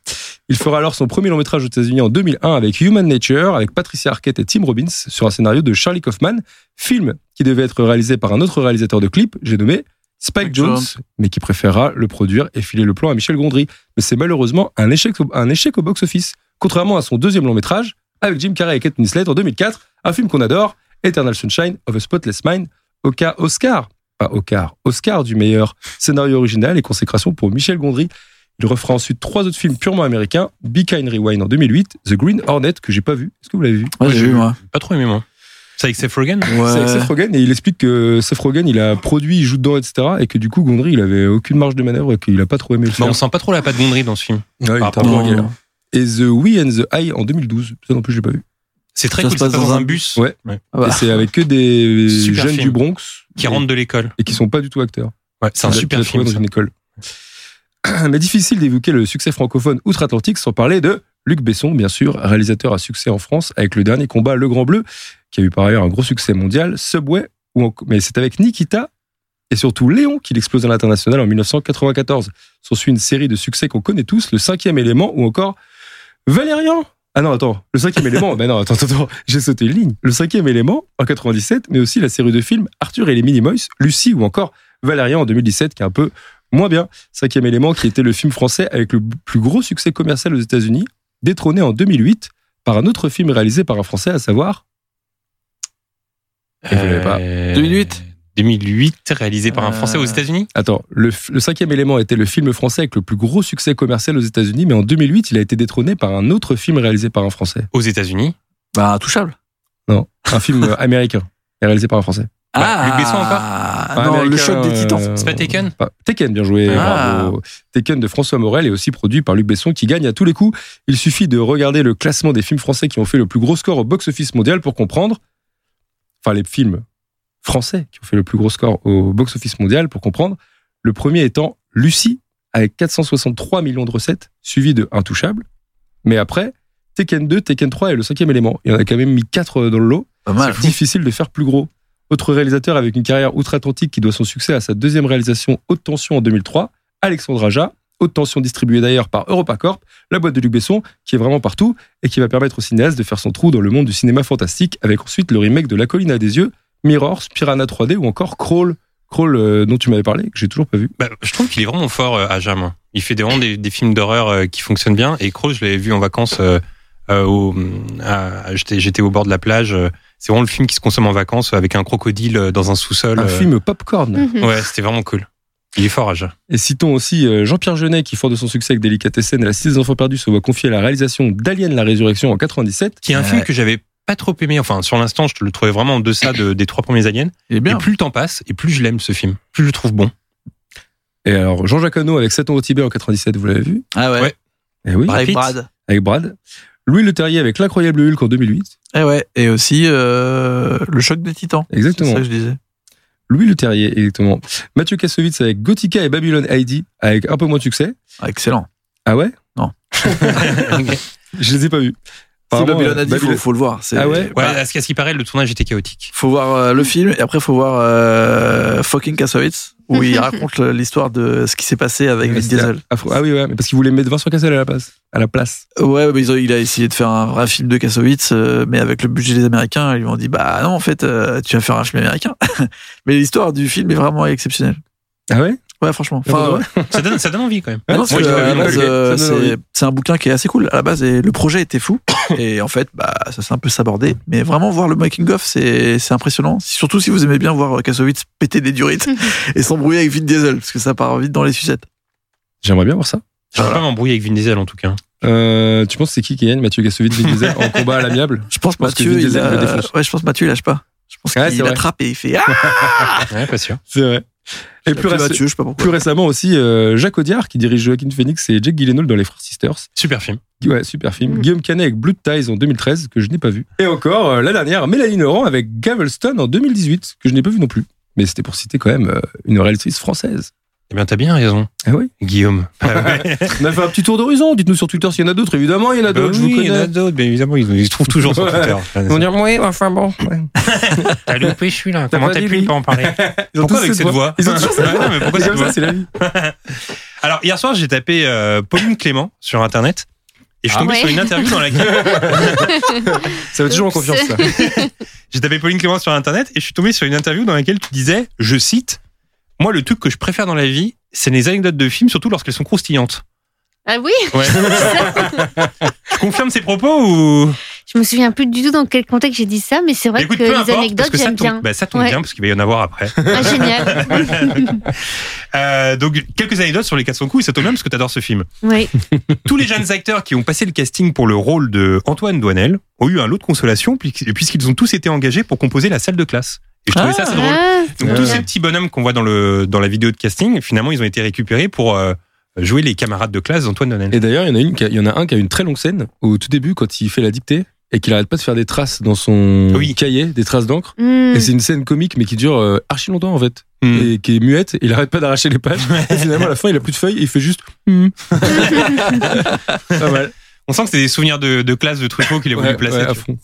Il fera alors son premier long métrage aux États-Unis en 2001 avec Human Nature, avec Patricia Arquette et Tim Robbins, sur un scénario de Charlie Kaufman, film qui devait être réalisé par un autre réalisateur de clips, j'ai nommé Spike Jones, Jonze. mais qui préférera le produire et filer le plan à Michel Gondry. Mais c'est malheureusement un échec, un échec au box-office, contrairement à son deuxième long métrage avec Jim Carrey et Kate Winslet en 2004, un film qu'on adore, Eternal Sunshine of a Spotless Mind, au cas Oscar, pas Oscar, Oscar du meilleur scénario original et consécration pour Michel Gondry. Il refera ensuite trois autres films purement américains, Be Kind Rewind en 2008, The Green Hornet que j'ai pas vu. Est-ce que vous l'avez vu? Ouais, j'ai vu, moi. Pas trop aimé, moi. C'est avec Seth Rogen C'est avec Seth Rogen et il explique que Seth Rogen il a produit, il joue dedans, etc. Et que du coup Gondry il avait aucune marge de manœuvre et qu'il a pas trop aimé le film. on sent pas trop la patte Gondry dans ce film. Ouais, par. Et The We and the I en 2012. Ça non plus, je l'ai pas vu. C'est très Ça cool, se passe c'est dans dans un bus Ouais. Ah bah. Et c'est avec que des Super jeunes film. du Bronx qui rentre de l'école. et qui sont pas du tout acteurs. Ouais, c'est un super film. dans ça. une école. Mais difficile d'évoquer le succès francophone outre-Atlantique sans parler de Luc Besson, bien sûr, réalisateur à succès en France avec le dernier combat Le Grand Bleu, qui a eu par ailleurs un gros succès mondial, Subway, en- mais c'est avec Nikita et surtout Léon qu'il explose à l'international en 1994. S'ensuit une série de succès qu'on connaît tous, Le Cinquième Élément ou encore Valérian. Ah non, attends, Le Cinquième Élément, ben non, attends, attends, attends, j'ai sauté une ligne. Le Cinquième Élément en 97, mais aussi la série de films Arthur et les Minimoys, Lucie ou encore Valérian en 2017, qui est un peu moins bien. Cinquième élément, qui était le film français avec le plus gros succès commercial aux États-Unis, détrôné en 2008 par un autre film réalisé par un Français, à savoir. Et vous l'avez pas. Euh, 2008 2008, réalisé par un Français aux Euh. États-Unis Attends, le, cinquième élément était le film français avec le plus gros succès commercial aux États-Unis, mais en 2008, il a été détrôné par un autre film réalisé par un Français. Aux États-Unis. Bah, touchable. Non, un film américain et réalisé par un Français. Bah, Luc Besson encore Ah, Pas non, le choc des titans. euh, C'est pas Taken pas- Taken, bien joué, Ah. bravo. Taken de François Morel est aussi produit par Luc Besson qui gagne à tous les coups. Il suffit de regarder le classement des films français qui ont fait le plus gros score au box-office mondial pour comprendre. Enfin, les films français qui ont fait le plus gros score au box-office mondial pour comprendre. Le premier étant Lucie avec 463 millions de recettes, suivi de Intouchable. Mais après, Taken 2, Taken 3 et le cinquième élément. Il y en a quand même mis 4 dans le lot. Pas mal. Difficile de faire plus gros. Autre réalisateur avec une carrière outre-Atlantique qui doit son succès à sa deuxième réalisation Haute Tension en 2003, Alexandre Aja. Haute Tension distribuée d'ailleurs par EuropaCorp, la boîte de Luc Besson, qui est vraiment partout et qui va permettre au cinéaste de faire son trou dans le monde du cinéma fantastique avec ensuite le remake de La colline à des yeux, Mirrors, Piranha 3D ou encore Crawl. Crawl euh, dont tu m'avais parlé, que j'ai toujours pas vu. Bah, je trouve qu'il est vraiment fort euh, à Jam. Il fait vraiment des, films d'horreur euh, qui fonctionnent bien. Et Crow, je l'avais vu en vacances. euh, j'étais, j'étais au bord de la plage. C'est vraiment le film qui se consomme en vacances avec un crocodile euh, dans un sous-sol. Un euh. film popcorn. Mhm. Ouais, c'était vraiment cool. Il est fort à jeu. Et citons aussi euh, Jean-Pierre Jeunet, qui, fort de son succès avec Délicatessen et La Cité des Enfants Perdus, se voit confier la réalisation d'Alien la Résurrection en 97. Qui est un film que j'avais pas trop aimé. Enfin, sur l'instant, je le trouvais vraiment en deçà de- des trois premiers aliens. Est bien. Et plus le temps passe, et plus je l'aime ce film. Plus je le trouve bon. Et alors, Jean-Jacques Hano avec 7 ans au Tibet en 97, vous l'avez vu? Ah ouais. Ouais. Eh oui, Pitt. Brad. avec Brad. Louis Leterrier avec L'incroyable Hulk en 2008. Eh ouais. Et aussi euh, le choc des titans. C'est Exactement. ça que je disais. Louis Leterrier, exactement. Mathieu Kassovitz avec Gothica et Babylon Heidi, avec un peu moins de succès. Ah, excellent. Ah ouais? Non. Je les ai pas vus. Si Apparemment, Babylon a dit, euh, faut, faut le voir. C'est- Ah ouais Ouais, Bah, à ce qu'à ce qui paraît, le tournage était chaotique. faut voir euh, le film et après faut voir euh, Fucking Kassovitz où il raconte l'histoire de ce qui s'est passé avec Vin c'était Diesel. Ah oui, ouais, mais parce qu'il voulait mettre Vincent Cassel à la place. À la place. Ouais, mais ils ont- il a essayé de faire un vrai film de Kassovitz, euh, mais avec le budget des Américains, ils lui ont dit bah non en fait euh, tu vas faire un film américain. mais l'histoire du film est vraiment exceptionnelle. Ah ouais? Ouais, franchement. Ah, Enfin, ouais. ouais. Ça donne, ça donne envie quand même. Plus. euh, c'est un bouquin qui est assez cool à la base et le projet était fou et en fait bah ça s'est un peu sabordé mais vraiment voir le making of c'est c'est impressionnant surtout si vous aimez bien voir Kassovitz péter des durites et s'embrouiller avec Vin Diesel parce que ça part vite dans les sucettes J'aimerais bien voir ça. Je vais pas m'embrouiller avec Vin Diesel en tout cas. Euh, tu penses c'est qui qui gagne Mathieu Kassovitz, Vin Diesel, en combat à l'amiable je pense que Mathieu Vin il Diesel le a... ouais je pense Mathieu il lâche pas je pense Ouais, qu'il attrape et il fait ah Ouais, pas sûr. C'est vrai. Et plus, Plus réce- Mathieu je sais pas pourquoi plus récemment aussi, euh, Jacques Audiard qui dirige Joaquin Phoenix et Jake Gyllenhaal dans Les Frères Sisters. Super film. Ouais, super film. Mm. Guillaume Canet avec Blood Ties en 2013 que je n'ai pas vu. Et encore euh, la dernière, Mélanie Laurent avec Gavelston en 2018 que je n'ai pas vu non plus. Mais c'était pour citer quand même euh, une réalisatrice française. Eh bien, t'as bien raison, Ah oui. Guillaume. On a fait un petit tour d'horizon. Dites-nous sur Twitter s'il y en a d'autres. Évidemment, il y en a Bah d'autres. je oui, il y en a d'autres, mais évidemment, ils, ils se trouvent toujours sur. Twitter. Ils vont dire oui, enfin bon. ouais. T'as loupé celui-là. T'as Comment pas t'as pu lui ne pas en parler Ils ont Pourquoi avec cette voix Ils ont toujours cette voix. mais pourquoi C'est cette voix c'est la vie. Alors, hier soir, j'ai tapé euh, Pauline Clément sur Internet. Et je suis Ah tombé ouais. sur une interview dans laquelle. Ça va toujours en confiance, ça. J'ai tapé Pauline Clément sur Internet et je suis tombé sur une interview dans laquelle tu disais, je cite, Moi, le truc que je préfère dans la vie, c'est les anecdotes de films, surtout lorsqu'elles sont croustillantes. Ah oui Ouais. tu confirmes ces propos ou? Je me souviens plus du tout dans quel contexte j'ai dit ça, mais c'est vrai Écoute, que les importe, anecdotes, j'aime tombe, bien. bah, ça tombe Ouais. bien parce qu'il va y en avoir après. Ah, génial. Euh, donc quelques anecdotes sur les 400 coups et ça tombe bien parce que t'adores ce film. oui. Tous les jeunes acteurs qui ont passé le casting pour le rôle de Antoine Douanel ont eu un lot de consolation puisqu'- puisqu'ils ont tous été engagés pour composer la salle de classe. Et je trouvais ça assez drôle. Ah, Donc tous ces petits bonhommes qu'on voit dans le dans la vidéo de casting, finalement ils ont été récupérés pour euh, jouer les camarades de classe d'Antoine Douanel. Et d'ailleurs, il y en a une, qui a- il y en a un qui a une très longue scène au tout début quand il fait la dictée et qu'il arrête pas de faire des traces dans son Oui. cahier, des traces d'encre. hmm. Et c'est une scène comique mais qui dure euh, archi longtemps en fait. Hmm. Et qui est muette, et il arrête pas d'arracher les pages. Et finalement, à la fin, il a plus de feuilles et il fait juste. Hmm. pas mal. On sent que c'est des souvenirs de, de classe de Truffaut qu'il a voulu Ouais, placer. ouais, à fond.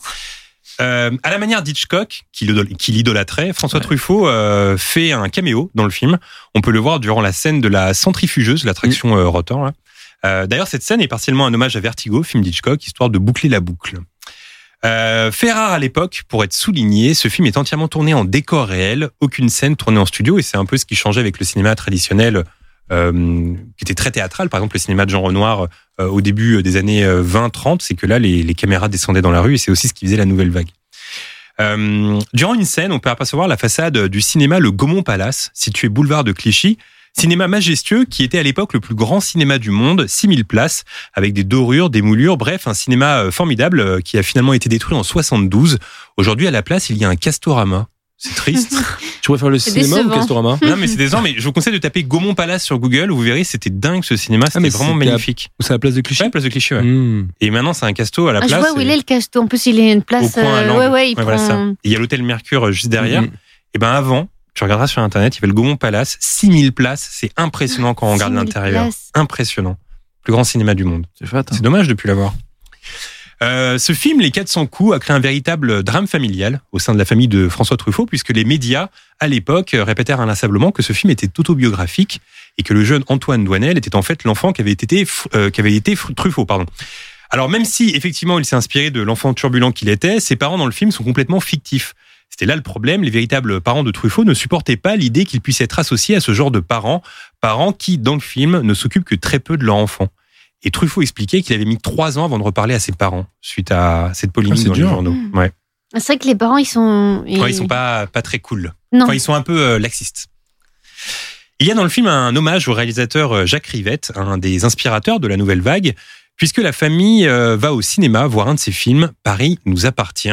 Euh, à la manière d'Hitchcock, qui l'idol- qui l'idolâtrait, François Truffaut euh, fait un caméo dans le film. On peut le voir durant la scène de la centrifugeuse, l'attraction Mm. euh, rotor. Euh, D'ailleurs, cette scène est partiellement un hommage à Vertigo, film d'Hitchcock, histoire de boucler la boucle. Euh, fait rare à l'époque, pour être souligné, ce film est entièrement tourné en décor réel, aucune scène tournée en studio, et c'est un peu ce qui changeait avec le cinéma traditionnel, euh, qui était très théâtral. Par exemple, le cinéma de Jean Renoir euh, au début des années 20-30, c'est que là, les, les caméras descendaient dans la rue, et c'est aussi ce qui faisait la nouvelle vague. Euh, durant une scène, on peut apercevoir la façade du cinéma Le Gaumont Palace, situé boulevard de Clichy. Cinéma majestueux qui était à l'époque le plus grand cinéma du monde, 6000 places, avec des dorures, des moulures, bref, un cinéma euh, formidable euh, qui a finalement été détruit en 72. Aujourd'hui, à la place, il y a un Castorama. C'est triste. Tu préfères le C'est cinéma ou décevant. Castorama non, mais c'est des ans, mais je vous conseille de taper Gaumont Palace sur Google, vous verrez, c'était dingue ce cinéma, c'était Ah, mais vraiment c'était à- magnifique. C'est à la place de Clichy Ouais, place de Clichy, ouais. Hmm. Et maintenant, c'est un casto à la Ah, je place. vois où et- il est le casto. En plus, il est une au place. coin à euh, l'angle. ouais, ouais, il Ouais, voilà prend. ça. Et Il y a l'hôtel Mercure euh, juste derrière. Mhm. Et ben avant, tu regarderas sur internet, il y avait le Gaumont Palace, 6000 places, c'est impressionnant quand on regarde 6000 l'intérieur. places. Impressionnant. Plus grand cinéma du monde. C'est fat. hein. C'est dommage de plus l'avoir. Euh, ce film, Les 400 coups, a créé un véritable drame familial au sein de la famille de François Truffaut, puisque les médias, à l'époque, répétèrent inlassablement que ce film était autobiographique et que le jeune Antoine Douanel était en fait l'enfant qui avait été, euh, qui avait été Truffaut. Pardon. Alors même si effectivement il s'est inspiré de l'enfant turbulent qu'il était, ses parents dans le film sont complètement fictifs. C'était là le problème, les véritables parents de Truffaut ne supportaient pas l'idée qu'il puisse être associé à ce genre de parents, parents qui, dans le film, ne s'occupent que très peu de leur enfant. Et Truffaut expliquait qu'il avait mis trois ans avant de reparler à ses parents suite à cette Ah, polémique c'est dans les dur. journaux. Mmh. Ouais. C'est vrai que les parents, ils sont. Ouais, ils sont pas, pas très cool. Non. Enfin, ils sont un peu euh, laxistes. Il y a dans le film un hommage au réalisateur euh, Jacques Rivette, un des inspirateurs de la nouvelle vague, puisque la famille euh, va au cinéma voir un de ses films, Paris nous appartient.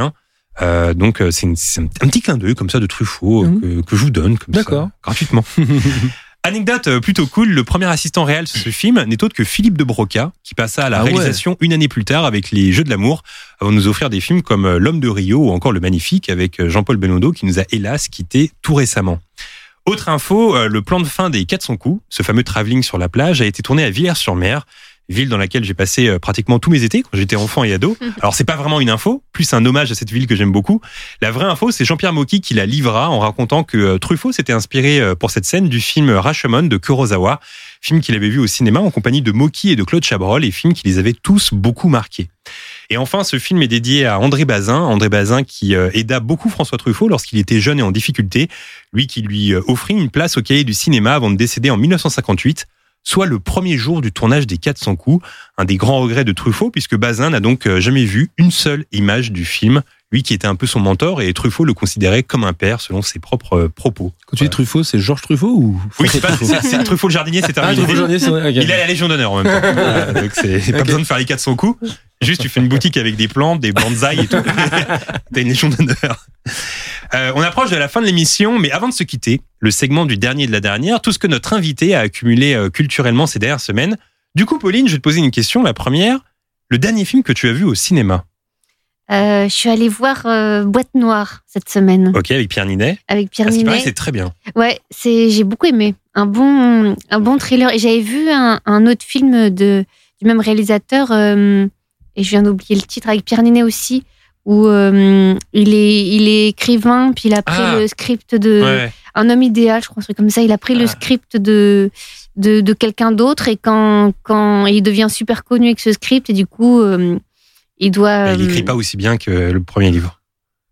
Euh, donc c'est un, petit clin d'œil comme ça de Truffaut Mhm. que, que je vous donne comme ça, gratuitement. Anecdote euh, plutôt cool, le premier assistant réel sur ce film n'est autre que Philippe de Broca, qui passa à la Ah ouais. réalisation une année plus tard avec Les Jeux de l'amour, avant de nous offrir des films comme euh, L'homme de Rio ou encore Le Magnifique avec euh, Jean-Paul Belmondo, qui nous a hélas quitté tout récemment. Autre info, le plan de fin des 400 coups, ce fameux travelling sur la plage, a été tourné à Villers-sur-Mer, ville dans laquelle j'ai passé euh, pratiquement tous mes étés quand j'étais enfant et ado. Alors c'est pas vraiment une info, plus un hommage à cette ville que j'aime beaucoup. La vraie info, c'est Jean-Pierre Mocky qui la livra en racontant que euh, Truffaut s'était inspiré euh, pour cette scène du film Rashomon de Kurosawa, film qu'il avait vu au cinéma en compagnie de Mocky et de Claude Chabrol, et film qui les avait tous beaucoup marqués. Et enfin, ce film est dédié à André Bazin, André Bazin qui aida beaucoup François Truffaut lorsqu'il était jeune et en difficulté, lui qui lui offrit une place au cahier du cinéma avant de décéder en 1958 soit le premier jour du tournage des 400 coups, un des grands regrets de Truffaut, puisque Bazin n'a donc euh, jamais vu une seule image du film, lui qui était un peu son mentor, et Truffaut le considérait comme un père selon ses propres euh, propos. Quand tu dis Truffaut, c'est Georges Truffaut ou Oui, c'est pas- Truffaut c'est Truffaut le jardinier, c'est Ah, terminé. Truffaut ok. Il a la Légion d'honneur en même temps. Donc c'est pas besoin de faire les 400 coups. Juste, tu fais une boutique avec des plantes, des bonsaïs et tout. T'as une Légion d'honneur. Euh, on approche de la fin de l'émission, mais avant de se quitter, le segment du dernier de la dernière, tout ce que notre invité a accumulé euh, culturellement ces dernières semaines. Du coup, Pauline, je vais te poser une question. La première, le dernier film que tu as vu au cinéma, Euh, je suis allée voir euh, Boîte Noire cette semaine ok, avec Pierre Ninet. avec Pierre paraît, Ninet. c'est très bien. Ouais, c'est j'ai beaucoup aimé. Un bon un bon thriller. Et j'avais vu un, un autre film de du même réalisateur euh, et je viens d'oublier le titre avec Pierre Ninet aussi où euh, il est il est écrivain puis il a pris Ah. le script de Ouais. un homme idéal, je crois, un truc comme ça. Il a pris le Ah. script de de, de quelqu'un d'autre et quand quand il devient super connu avec ce script et du coup euh, il doit Il écrit euh, pas aussi bien que le premier livre.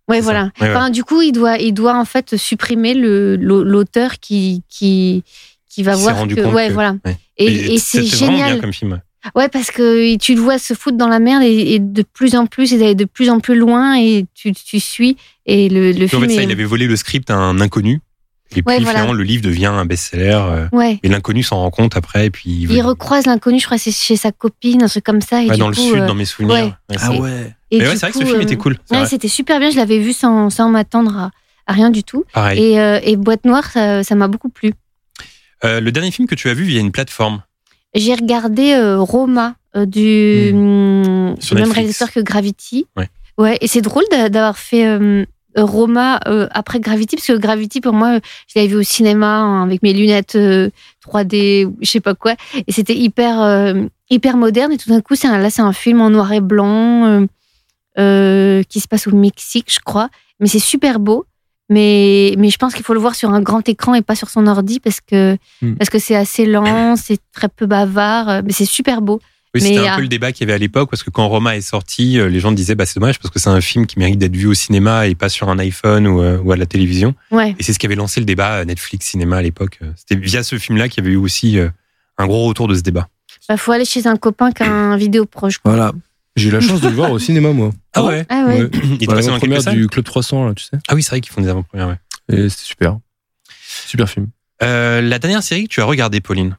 Ouais, voilà. Ouais, ouais. Enfin, du coup, il doit, il doit en fait supprimer le l'auteur qui qui qui va Il s'est voir rendu que, compte ouais, que- voilà. ouais. Et, et c'est génial. comme film. Ouais, parce que tu le vois se foutre dans la merde et, et de plus en plus, et d'aller de plus en plus loin et tu, tu suis et le, le Et en film fait, ça, est... il avait volé le script à un inconnu. Et puis Ouais, voilà. finalement, le livre devient un best-seller. euh, Ouais. Et l'inconnu s'en rend compte après. Et puis il Il recroise l'inconnu, je crois, c'est chez sa copine, un truc comme ça. Et Ouais, du dans le sud, euh, dans mes souvenirs. ouais. Ouais, Ah ouais. et Mais ouais, c'est vrai que ce coup, film euh, était cool. Ouais, c'était super bien. Je l'avais vu sans, sans m'attendre à, à rien du tout. Pareil. Et, euh, et Boîte Noire, ça ça m'a beaucoup plu. Euh, le dernier film que tu as vu via une plateforme. J'ai regardé euh, Roma euh, du, du même réalisateur que Gravity. Ouais. Ouais, et c'est drôle d'a- d'avoir fait euh, Roma euh, après Gravity, parce que Gravity, pour moi, je l'avais vu au cinéma hein, avec mes lunettes euh, 3D, ou je sais pas quoi, et c'était hyper, euh, hyper moderne. Et tout d'un coup, c'est un- là, c'est un film en noir et blanc euh, euh, qui se passe au Mexique, je crois. Mais c'est super beau. Mais, mais je pense qu'il faut le voir sur un grand écran et pas sur son ordi parce que Hmm. parce que c'est assez lent, c'est très peu bavard, euh, mais c'est super beau. Oui, c'était un ah. peu le débat qu'il y avait à l'époque, parce que quand Roma est sorti, euh, les gens disaient bah, c'est dommage parce que c'est un film qui mérite d'être vu au cinéma et pas sur un iPhone ou, euh, ou à la télévision. Ouais. Et c'est ce qui avait lancé le débat euh, Netflix cinéma à l'époque. Euh, C'était via ce film-là qu'il y avait eu aussi euh, un gros retour de ce débat. Bah, faut aller chez un copain qui a un vidéo proche. quoi. Voilà. J'ai eu la chance de le voir au cinéma, moi. Ah ouais Ah ouais. Ouais. Il était passé dans première du Club 300, là, tu sais. Ah oui, c'est vrai qu'ils font des avant-premières. ouais. Et c'était super. Super film. Euh, la dernière série que tu as regardée, Pauline.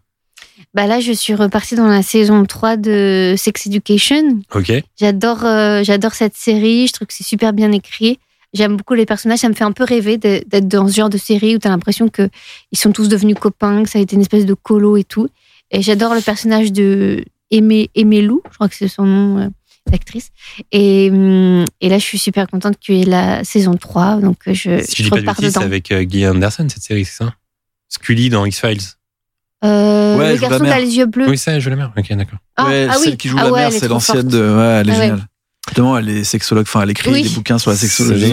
Bah là, je suis repartie dans la saison 3 de Sex Education. Ok. J'adore euh, j'adore cette série, je trouve que c'est super bien écrit. J'aime beaucoup les personnages, ça me fait un peu rêver d'être dans ce genre de série où tu as l'impression que ils sont tous devenus copains, que ça a été une espèce de colo et tout. Et j'adore le personnage de Aimé, Aimé Lou, je crois que c'est son nom euh, d'actrice. Et, hum, et là, je suis super contente qu'il y ait la saison 3, donc euh, je, Si je je dis pas de c'est dedans. avec euh, Guy Anderson, cette série, c'est ça? Scully dans X-Files. Euh, Ouais, le joue garçon qui a les yeux bleus. Oui, ça, je la mère. Ok, d'accord. Ah, ouais, ah celle oui. qui joue Ah la ouais, mère, elle est c'est l'ancienne de. Ouais, elle est Ah ouais. géniale. Justement, elle est sexologue. Enfin, elle écrit Oui. des bouquins sur la sexologie.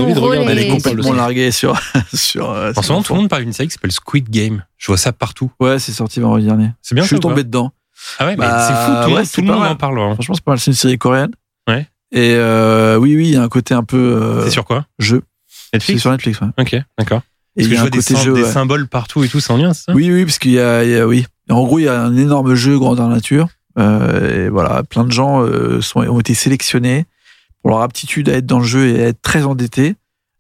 Elle est complètement larguée sur. sur euh, En ce moment, tout le monde parle d'une série qui s'appelle Squid Game. Je vois ça partout. Ouais, c'est sorti vendredi dernier. C'est bien Je suis tombé dedans. Ah ouais, mais Bah, c'est fou. Tout le ouais, tout le monde mal. en parle. hein. Franchement, c'est pas mal. C'est une série coréenne. Et euh, oui, oui, il y a un côté un peu euh, C'est sur quoi? jeu. C'est Netflix sur Netflix, ouais. Ok, d'accord. Et il que y je a un vois des, côté sym- jeu. des ouais. symboles partout et tout, c'est en lien, c'est ça? Oui, oui, parce qu'il y y a- oui. En gros, il y a un énorme jeu grandeur nature. Euh, et voilà, plein de gens euh, sont, ont été sélectionnés pour leur aptitude à être dans le jeu et à être très endettés,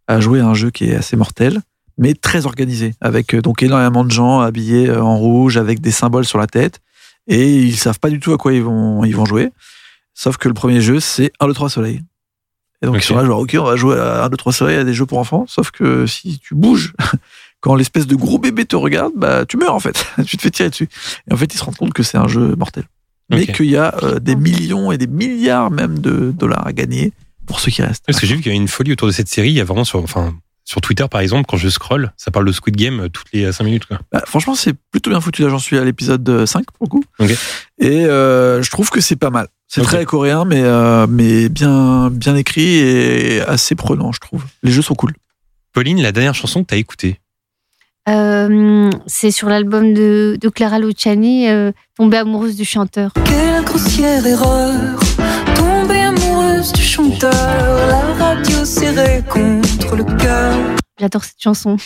à jouer à un jeu qui est assez mortel. mais très organisé, avec euh, donc énormément de gens habillés euh, en rouge, avec des symboles sur la tête, et ils savent pas du tout à quoi ils vont, ils vont jouer. Sauf que le premier jeu, c'est 1, 2, 3 soleil. Et donc Ok. ils sont là, genre, ok, on va jouer à 1, 2, 3 soleil à des jeux pour enfants, sauf que si tu bouges, quand l'espèce de gros bébé te regarde, bah, tu meurs en fait, tu te fais tirer dessus. Et en fait, ils se rendent compte que c'est un jeu mortel. Mais qu'il y a euh, des millions et des milliards même de dollars à gagner pour ceux qui restent. Parce que j'ai vu qu'il y a une folie autour de cette série. Il y a vraiment sur, enfin, sur Twitter, par exemple, quand je scroll, ça parle de Squid Game euh, toutes les 5 minutes. Quoi. Bah, franchement, c'est plutôt bien foutu. Là, j'en suis à l'épisode euh, 5 pour le coup. Et euh, je trouve que c'est pas mal. C'est Ok. très coréen, mais, euh, mais bien, bien écrit et assez prenant, je trouve. Les jeux sont cool. Pauline, la dernière chanson que tu as écoutée. Euh, c'est sur l'album de, de Clara Luciani, euh, Tombée amoureuse du chanteur. Quelle grossière erreur Tomber amoureuse du chanteur La radio serrée contre le cœur J'adore cette chanson.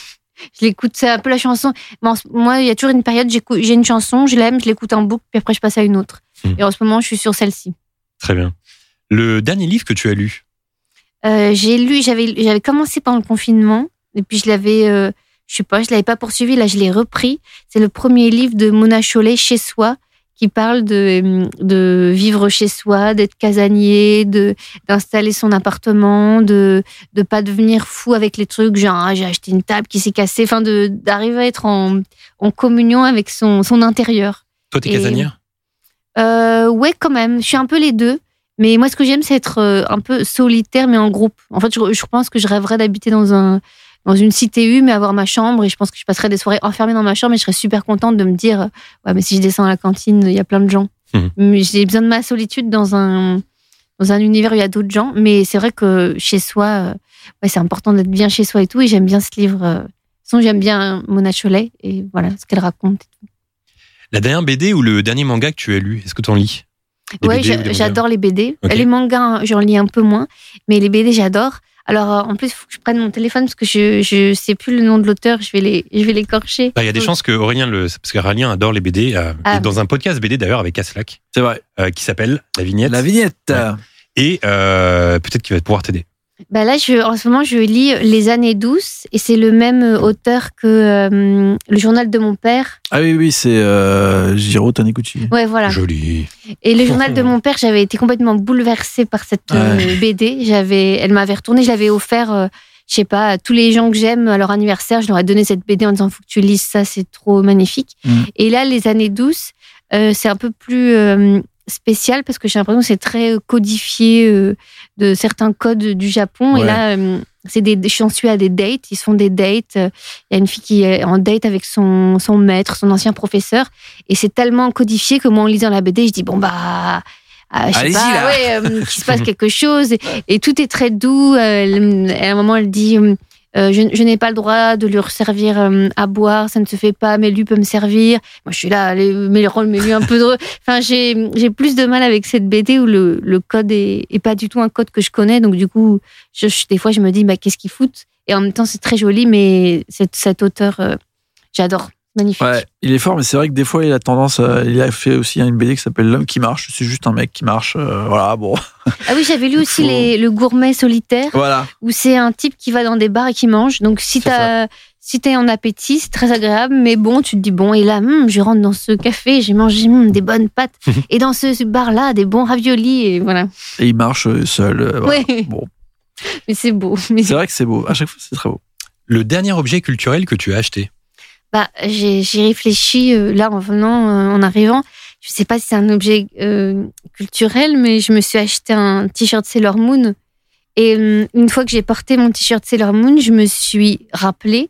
Je l'écoute, c'est un peu la chanson. Moi, il y a toujours une période, j'ai une chanson, je l'aime, je l'écoute en boucle, puis après je passe à une autre. Mhm. Et en ce moment, je suis sur celle-ci. Très bien. Le dernier livre que tu as lu? Euh, j'ai lu, j'avais, j'avais commencé pendant le confinement, et puis je l'avais, euh, je sais pas, je l'avais pas poursuivi, là je l'ai repris. C'est le premier livre de Mona Chollet, Chez soi, qui parle de, de vivre chez soi, d'être casanier, de d'installer son appartement, de de pas devenir fou avec les trucs, genre ah, j'ai acheté une table qui s'est cassée, enfin de d'arriver à être en, en communion avec son son intérieur. Toi, t'es casanière? Euh, ouais, quand même. Je suis un peu les deux. Mais moi, ce que j'aime, c'est être euh, un peu solitaire, mais en groupe. En fait, je, je pense que je rêverais d'habiter dans un dans une cité U, mais avoir ma chambre. Et je pense que je passerais des soirées enfermée dans ma chambre. Et je serais super contente de me dire, ouais, mais si je descends à la cantine, il y a plein de gens. Mais J'ai besoin de ma solitude dans un dans un univers où il y a d'autres gens. Mais c'est vrai que chez soi, euh, ouais, c'est important d'être bien chez soi et tout. Et j'aime bien ce livre. euh. De toute façon, j'aime bien Mona Chollet et voilà ce qu'elle raconte. La dernière BD ou le dernier manga que tu as lu Est-ce que tu en lis? Des Ouais, BD j'a- ou des mangas? j'adore les BD. Les mangas, j'en lis un peu moins, mais les BD, j'adore. Alors, euh, en plus, il faut que je prenne mon téléphone parce que je je sais plus le nom de l'auteur. Je vais les je vais l'écorcher. Bah, Il y a des chances que Aurélien le. Parce qu'Aurélien adore les BD. euh, Ah. dans un podcast BD d'ailleurs avec Aslak, C'est vrai. euh, qui s'appelle La Vignette. La vignette. Ouais. Et euh, peut-être qu'il va pouvoir t'aider. Bah là, je, en ce moment, je lis Les années douces et c'est le même euh, auteur que euh, le journal de mon père. Ah oui, oui, c'est euh, Jiro Taniguchi. Ouais, voilà. Joli. Et le journal de mon père, j'avais été complètement bouleversée par cette euh, BD. J'avais, elle m'avait retourné, je l'avais offert, euh, je sais pas, à tous les gens que j'aime à leur anniversaire. Je leur ai donné cette BD en disant faut que tu lises ça, c'est trop magnifique. Mm. Et là, les années douces, euh, c'est un peu plus euh, spécial parce que j'ai l'impression que c'est très codifié euh, de certains codes du Japon. Et là, euh, c'est des, j'en suis à des dates. Ils font des dates. Il y a une fille qui est en date avec son, son maître, son ancien professeur. Et c'est tellement codifié que moi, en lisant la BD, je dis bon bah. ah, je sais pas, ouais, euh, qu'il se passe quelque chose. Et, et tout est très doux. Euh, elle- à un moment, elle dit euh, je, je n'ai pas le droit de lui servir euh, à boire, ça ne se fait pas, mais lui peut me servir. Moi, je suis là, allez, mets le rôle, mais lui un peu de. Enfin, j'ai j'ai plus de mal avec cette BD où le, le code est, est pas du tout un code que je connais. Donc, du coup, je, je- des fois, je me dis, bah, qu'est-ce qu'ils foutent? Et en même temps, c'est très joli, mais cet, cet auteur, euh, j'adore. Magnifique. Ouais, il est fort, mais c'est vrai que des fois, il a tendance. à- il a fait aussi une BD qui s'appelle L'homme qui marche. C'est juste un mec qui marche. euh, voilà, bon. Ah oui, j'avais lu aussi Faut- les, le gourmet solitaire. Voilà. où c'est un type qui va dans des bars et qui mange. Donc si t'as si t'es en appétit, c'est très agréable, mais bon, tu te dis bon, et là, hum, je rentre dans ce café, j'ai mangé hum, des bonnes pâtes, et dans ce, bar-là, des bons raviolis, et voilà. Et il marche euh, seul. euh, voilà. Ouais. Bon, Mais c'est beau. Mais c'est vrai que c'est beau. À chaque fois, c'est très beau. Le dernier objet culturel que tu as acheté? Bah, j'ai réfléchi euh, là en venant, euh, en arrivant. Je sais pas si c'est un objet euh, culturel, mais je me suis acheté un t-shirt Sailor Moon. Et une fois que j'ai porté mon t-shirt Sailor Moon, je me suis rappelé,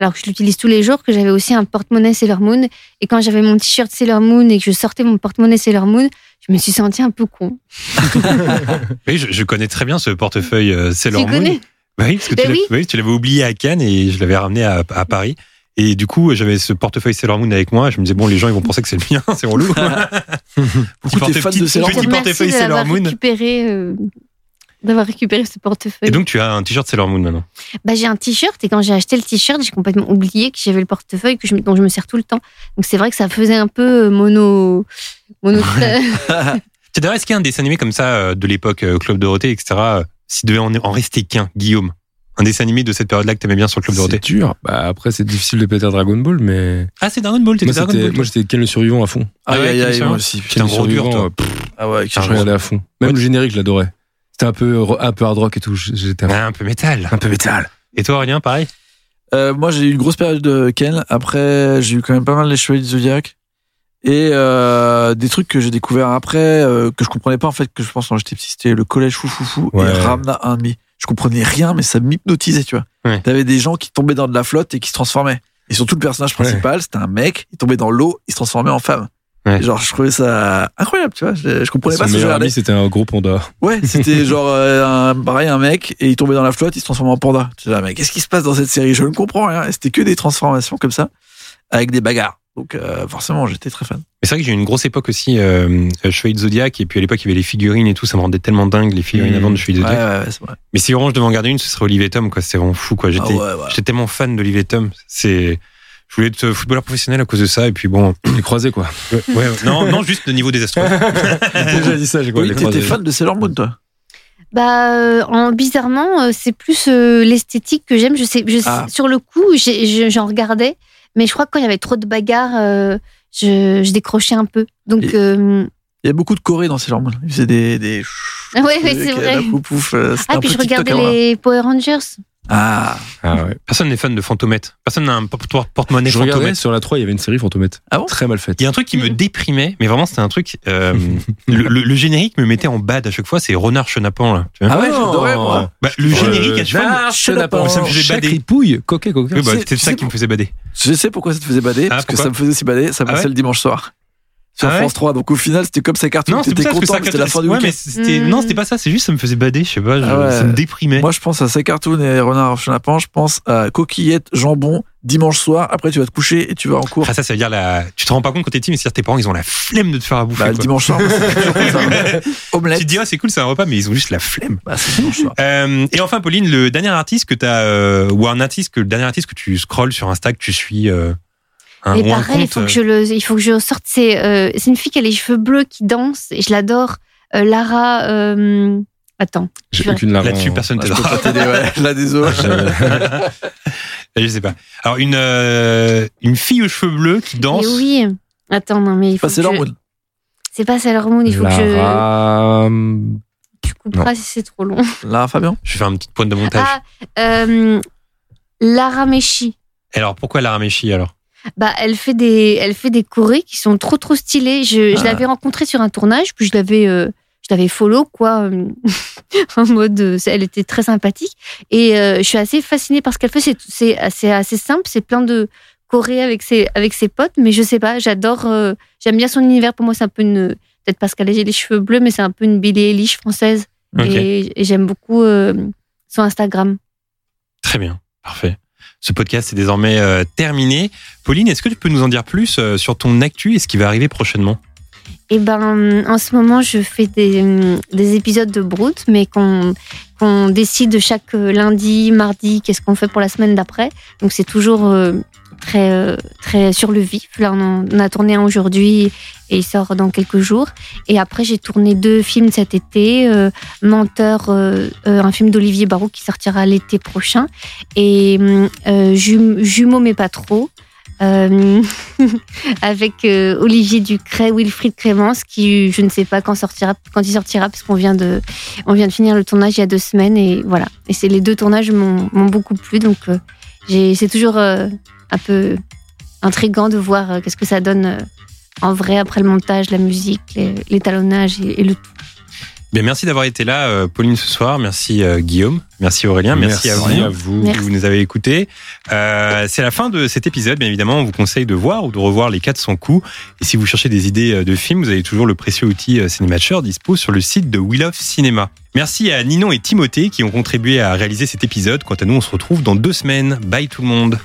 alors que je l'utilise tous les jours, que j'avais aussi un porte-monnaie Sailor Moon. Et quand j'avais mon t-shirt Sailor Moon et que je sortais mon porte-monnaie Sailor Moon, je me suis sentie un peu con. Oui, je, je connais très bien ce portefeuille Sailor tu Moon. connais Bah oui, parce que Ben tu l'as- oui. oui, tu l'avais oublié à Cannes et je l'avais ramené à, à Paris. Et du coup, j'avais ce portefeuille Sailor Moon avec moi. Je me disais, bon, les gens, ils vont penser que c'est le mien, c'est relou. Beaucoup porte- t'es fan petit- de Sailor petit Moon. Merci portefeuille Sailor Moon. récupéré, euh, d'avoir récupéré ce portefeuille. Et donc, tu as un t-shirt Sailor Moon maintenant. Bah, j'ai un t-shirt et quand j'ai acheté le t-shirt, j'ai complètement oublié que j'avais le portefeuille que je, dont je me sers tout le temps. Donc c'est vrai que ça faisait un peu euh, mono. mono d'ailleurs, est-ce qu'il y a un dessin animé comme ça euh, de l'époque, euh, Club Dorothée, etc., s'il devait en rester qu'un, Guillaume? Un dessin animé de cette période-là que t'aimais bien sur le Club C'est Dorothée dur. Bah, après, c'est difficile de péter Dragon Ball, mais. Ah, c'est Dragon Ball, t'étais Dragon Ball. moi, j'étais Ken le survivant à fond. Ah ouais, Aïe, aïe, quel aïe, survivant. moi aussi. Ken le gros dur, survivant, euh, pff, Ah ouais, Je regardais à fond. Même le générique, je l'adorais. C'était un peu, un peu hard rock et tout. J'étais Ouais, un peu métal. un peu métal. Et toi, Aurélien, pareil? Euh, moi, j'ai eu une grosse période de Ken. Après, j'ai eu quand même pas mal les Chevaliers du Zodiac. Et euh, des trucs que j'ai découvert après, euh, que je comprenais pas en fait, que je pense quand j'étais petit, c'était le collège foufoufou Ouais. et Ramna 1,5. Je comprenais rien, mais ça m'hypnotisait, tu vois. Ouais. T'avais des gens qui tombaient dans de la flotte et qui se transformaient. Et surtout, le personnage principal, c'était un mec, il tombait dans l'eau, il se transformait en femme. Ouais. Genre, je trouvais ça incroyable, tu vois. Je, je comprenais pas ce que je regardais. c'était un gros panda. Ouais, c'était genre euh, un, pareil un mec et il tombait dans la flotte, il se transformait en panda. Tu dis, ah, mais qu'est-ce qui se passe dans cette série? Je ne comprends rien. C'était que des transformations comme ça, avec des bagarres. Donc euh, forcément, j'étais très fan. Mais c'est vrai que j'ai eu une grosse époque aussi, euh, euh, Chevalier de Zodiac, et puis à l'époque, il y avait les figurines et tout, ça me rendait tellement dingue, les figurines Mmh. avant de Chevalier de Zodiac. ouais, ouais, c'est vrai. Mais si vraiment je devais en garder une, ce serait Olivier Tom, quoi. C'était vraiment fou, quoi. J'étais, Ah ouais, tellement fan d'Olivier Tom. C'est, je voulais être footballeur professionnel à cause de ça, et puis bon. Les croisés, quoi. Ouais, ouais, non, non, juste le niveau désastreux. J'ai déjà dit ça, j'ai quoi. Oui, t'étais fan de Sailor Moon, toi Bah, euh, en, bizarrement, c'est plus euh, l'esthétique que j'aime. Je sais, je Ah. sur le coup, j'en regardais, mais je crois que quand il y avait trop de bagarres, euh, je, je décrochais un peu. Donc, euh, Il y a beaucoup de Corée dans Sailor Moon. Ils faisaient des. des ouais, trucs, c'est vrai. pouf, pouf, euh, Ah, puis je regardais les Power Rangers. Ah, Ah ouais. Personne n'est fan de Fantomette. Personne n'a un porte- porte-monnaie Je regardais sur la 3, il y avait une série Fantomette. Ah bon Très mal faite. Il y a un truc qui me déprimait, mais vraiment c'était un truc. euh, le, le- le générique me mettait en bad à chaque fois. C'est Renard Chenapan là. Tu vois Ah ouais, j'adorais, moi. Bah, le générique à chaque fois. Chenapan. Ça me faisait bader. ripouille, coquet, coquet. Oui, bah, c'était ça qui me faisait bader. Je sais pourquoi ça te faisait bader, parce que ça me faisait aussi bader, ça Ah passait ouais le dimanche soir. Sur Ah ouais France 3. Donc au final, c'était comme ça cartoon. Non, que content c'était la fin du ouais, week-end. mais c'était non, c'était pas ça. C'est juste ça me faisait bader. Je sais pas. je- Ah ouais. Ça me déprimait. Moi, je pense à ça cartoon et Renard Chenapan. Je pense à coquillettes, jambon, dimanche soir. Après, tu vas te coucher et tu vas en cours. Ah, ça, ça veut dire la. Tu te rends pas compte quand t'es petit, mais c'est-à-dire tes parents, ils ont la flemme de te faire à bouffer. Bah, le dimanche soir. Omelette. Tu te dis, ah, c'est cool, c'est un repas, mais ils ont juste la flemme. Bah, soir. Euh, et enfin, Pauline, le dernier artiste que t'as, euh, ou un artiste que le dernier artiste que tu scrolles sur Insta, que tu suis, euh, un pareil, il faut que je le, il faut que je sorte. C'est, euh, c'est une fille qui a les cheveux bleus qui danse et je l'adore. Euh, Lara. euh, attends. J'ai je- aucune larme. Là-dessus, personne Ah, je peux t'aidera. pas t'aider, ouais. Là, désolé. je sais pas. Alors, une, euh, une fille aux cheveux bleus qui danse. Mais oui. Attends, non, mais il faut. Pas Sailor je- Moon. C'est pas Sailor Moon. Il faut que je. Lara... Tu couperas si c'est trop long. Là, Fabien. Je fais une petite pointe de montage. Ah, euh, Lara Meshi. Alors, pourquoi la Rameshi alors? Bah, elle fait des, elle fait des chorés qui sont trop trop stylés. Je, je Ah. l'avais rencontrée sur un tournage, puis je l'avais, euh, je l'avais follow quoi, euh, en mode, euh, elle était très sympathique. Et euh, je suis assez fascinée par ce qu'elle fait. C'est, c'est assez, assez simple, c'est plein de chorés avec ses, avec ses potes, mais je sais pas, j'adore, euh, j'aime bien son univers. Pour moi, c'est un peu une, peut-être parce qu'elle a les cheveux bleus, mais c'est un peu une Billie Eilish française. Et, et j'aime beaucoup son Instagram. Très bien, parfait. Ce podcast est désormais euh, terminé. Pauline, est-ce que tu peux nous en dire plus euh, sur ton actu et ce qui va arriver prochainement? Eh ben, en ce moment, je fais des, des épisodes de Brut, mais qu'on décide chaque euh, lundi, mardi, qu'est-ce qu'on fait pour la semaine d'après. Donc, c'est toujours très, euh, très sur le vif. Là, on, a tourné un aujourd'hui et il sort dans quelques jours. Et après, j'ai tourné deux films cet été. euh, Menteur, euh, euh, un film d'Olivier Barrault qui sortira l'été prochain. Et euh, mais pas trop. Avec Olivier Ducret, Wilfried Clémence, qui je ne sais pas quand sortira, quand il sortira, parce qu'on vient de, vient de finir le tournage il y a deux semaines et voilà. Et c'est les deux tournages m'ont beaucoup plu, donc c'est toujours un peu intrigant de voir euh, qu'est-ce que ça donne euh, en vrai après le montage, la musique, l'étalonnage et, et le tout. Bien, merci d'avoir été là, euh, Pauline, ce soir. Merci euh, Guillaume. Merci Aurélien. Merci, à vous. à vous. Merci. Vous nous avez écoutés. Euh, c'est la fin de cet épisode. Bien évidemment, on vous conseille de voir ou de revoir les 400 coups. Et si vous cherchez des idées de films, vous avez toujours le précieux outil Cinématcher dispo sur le site de Wheel of Cinéma. Merci à Ninon et Timothée qui ont contribué à réaliser cet épisode. Quant à nous, on se retrouve dans deux semaines. Bye tout le monde.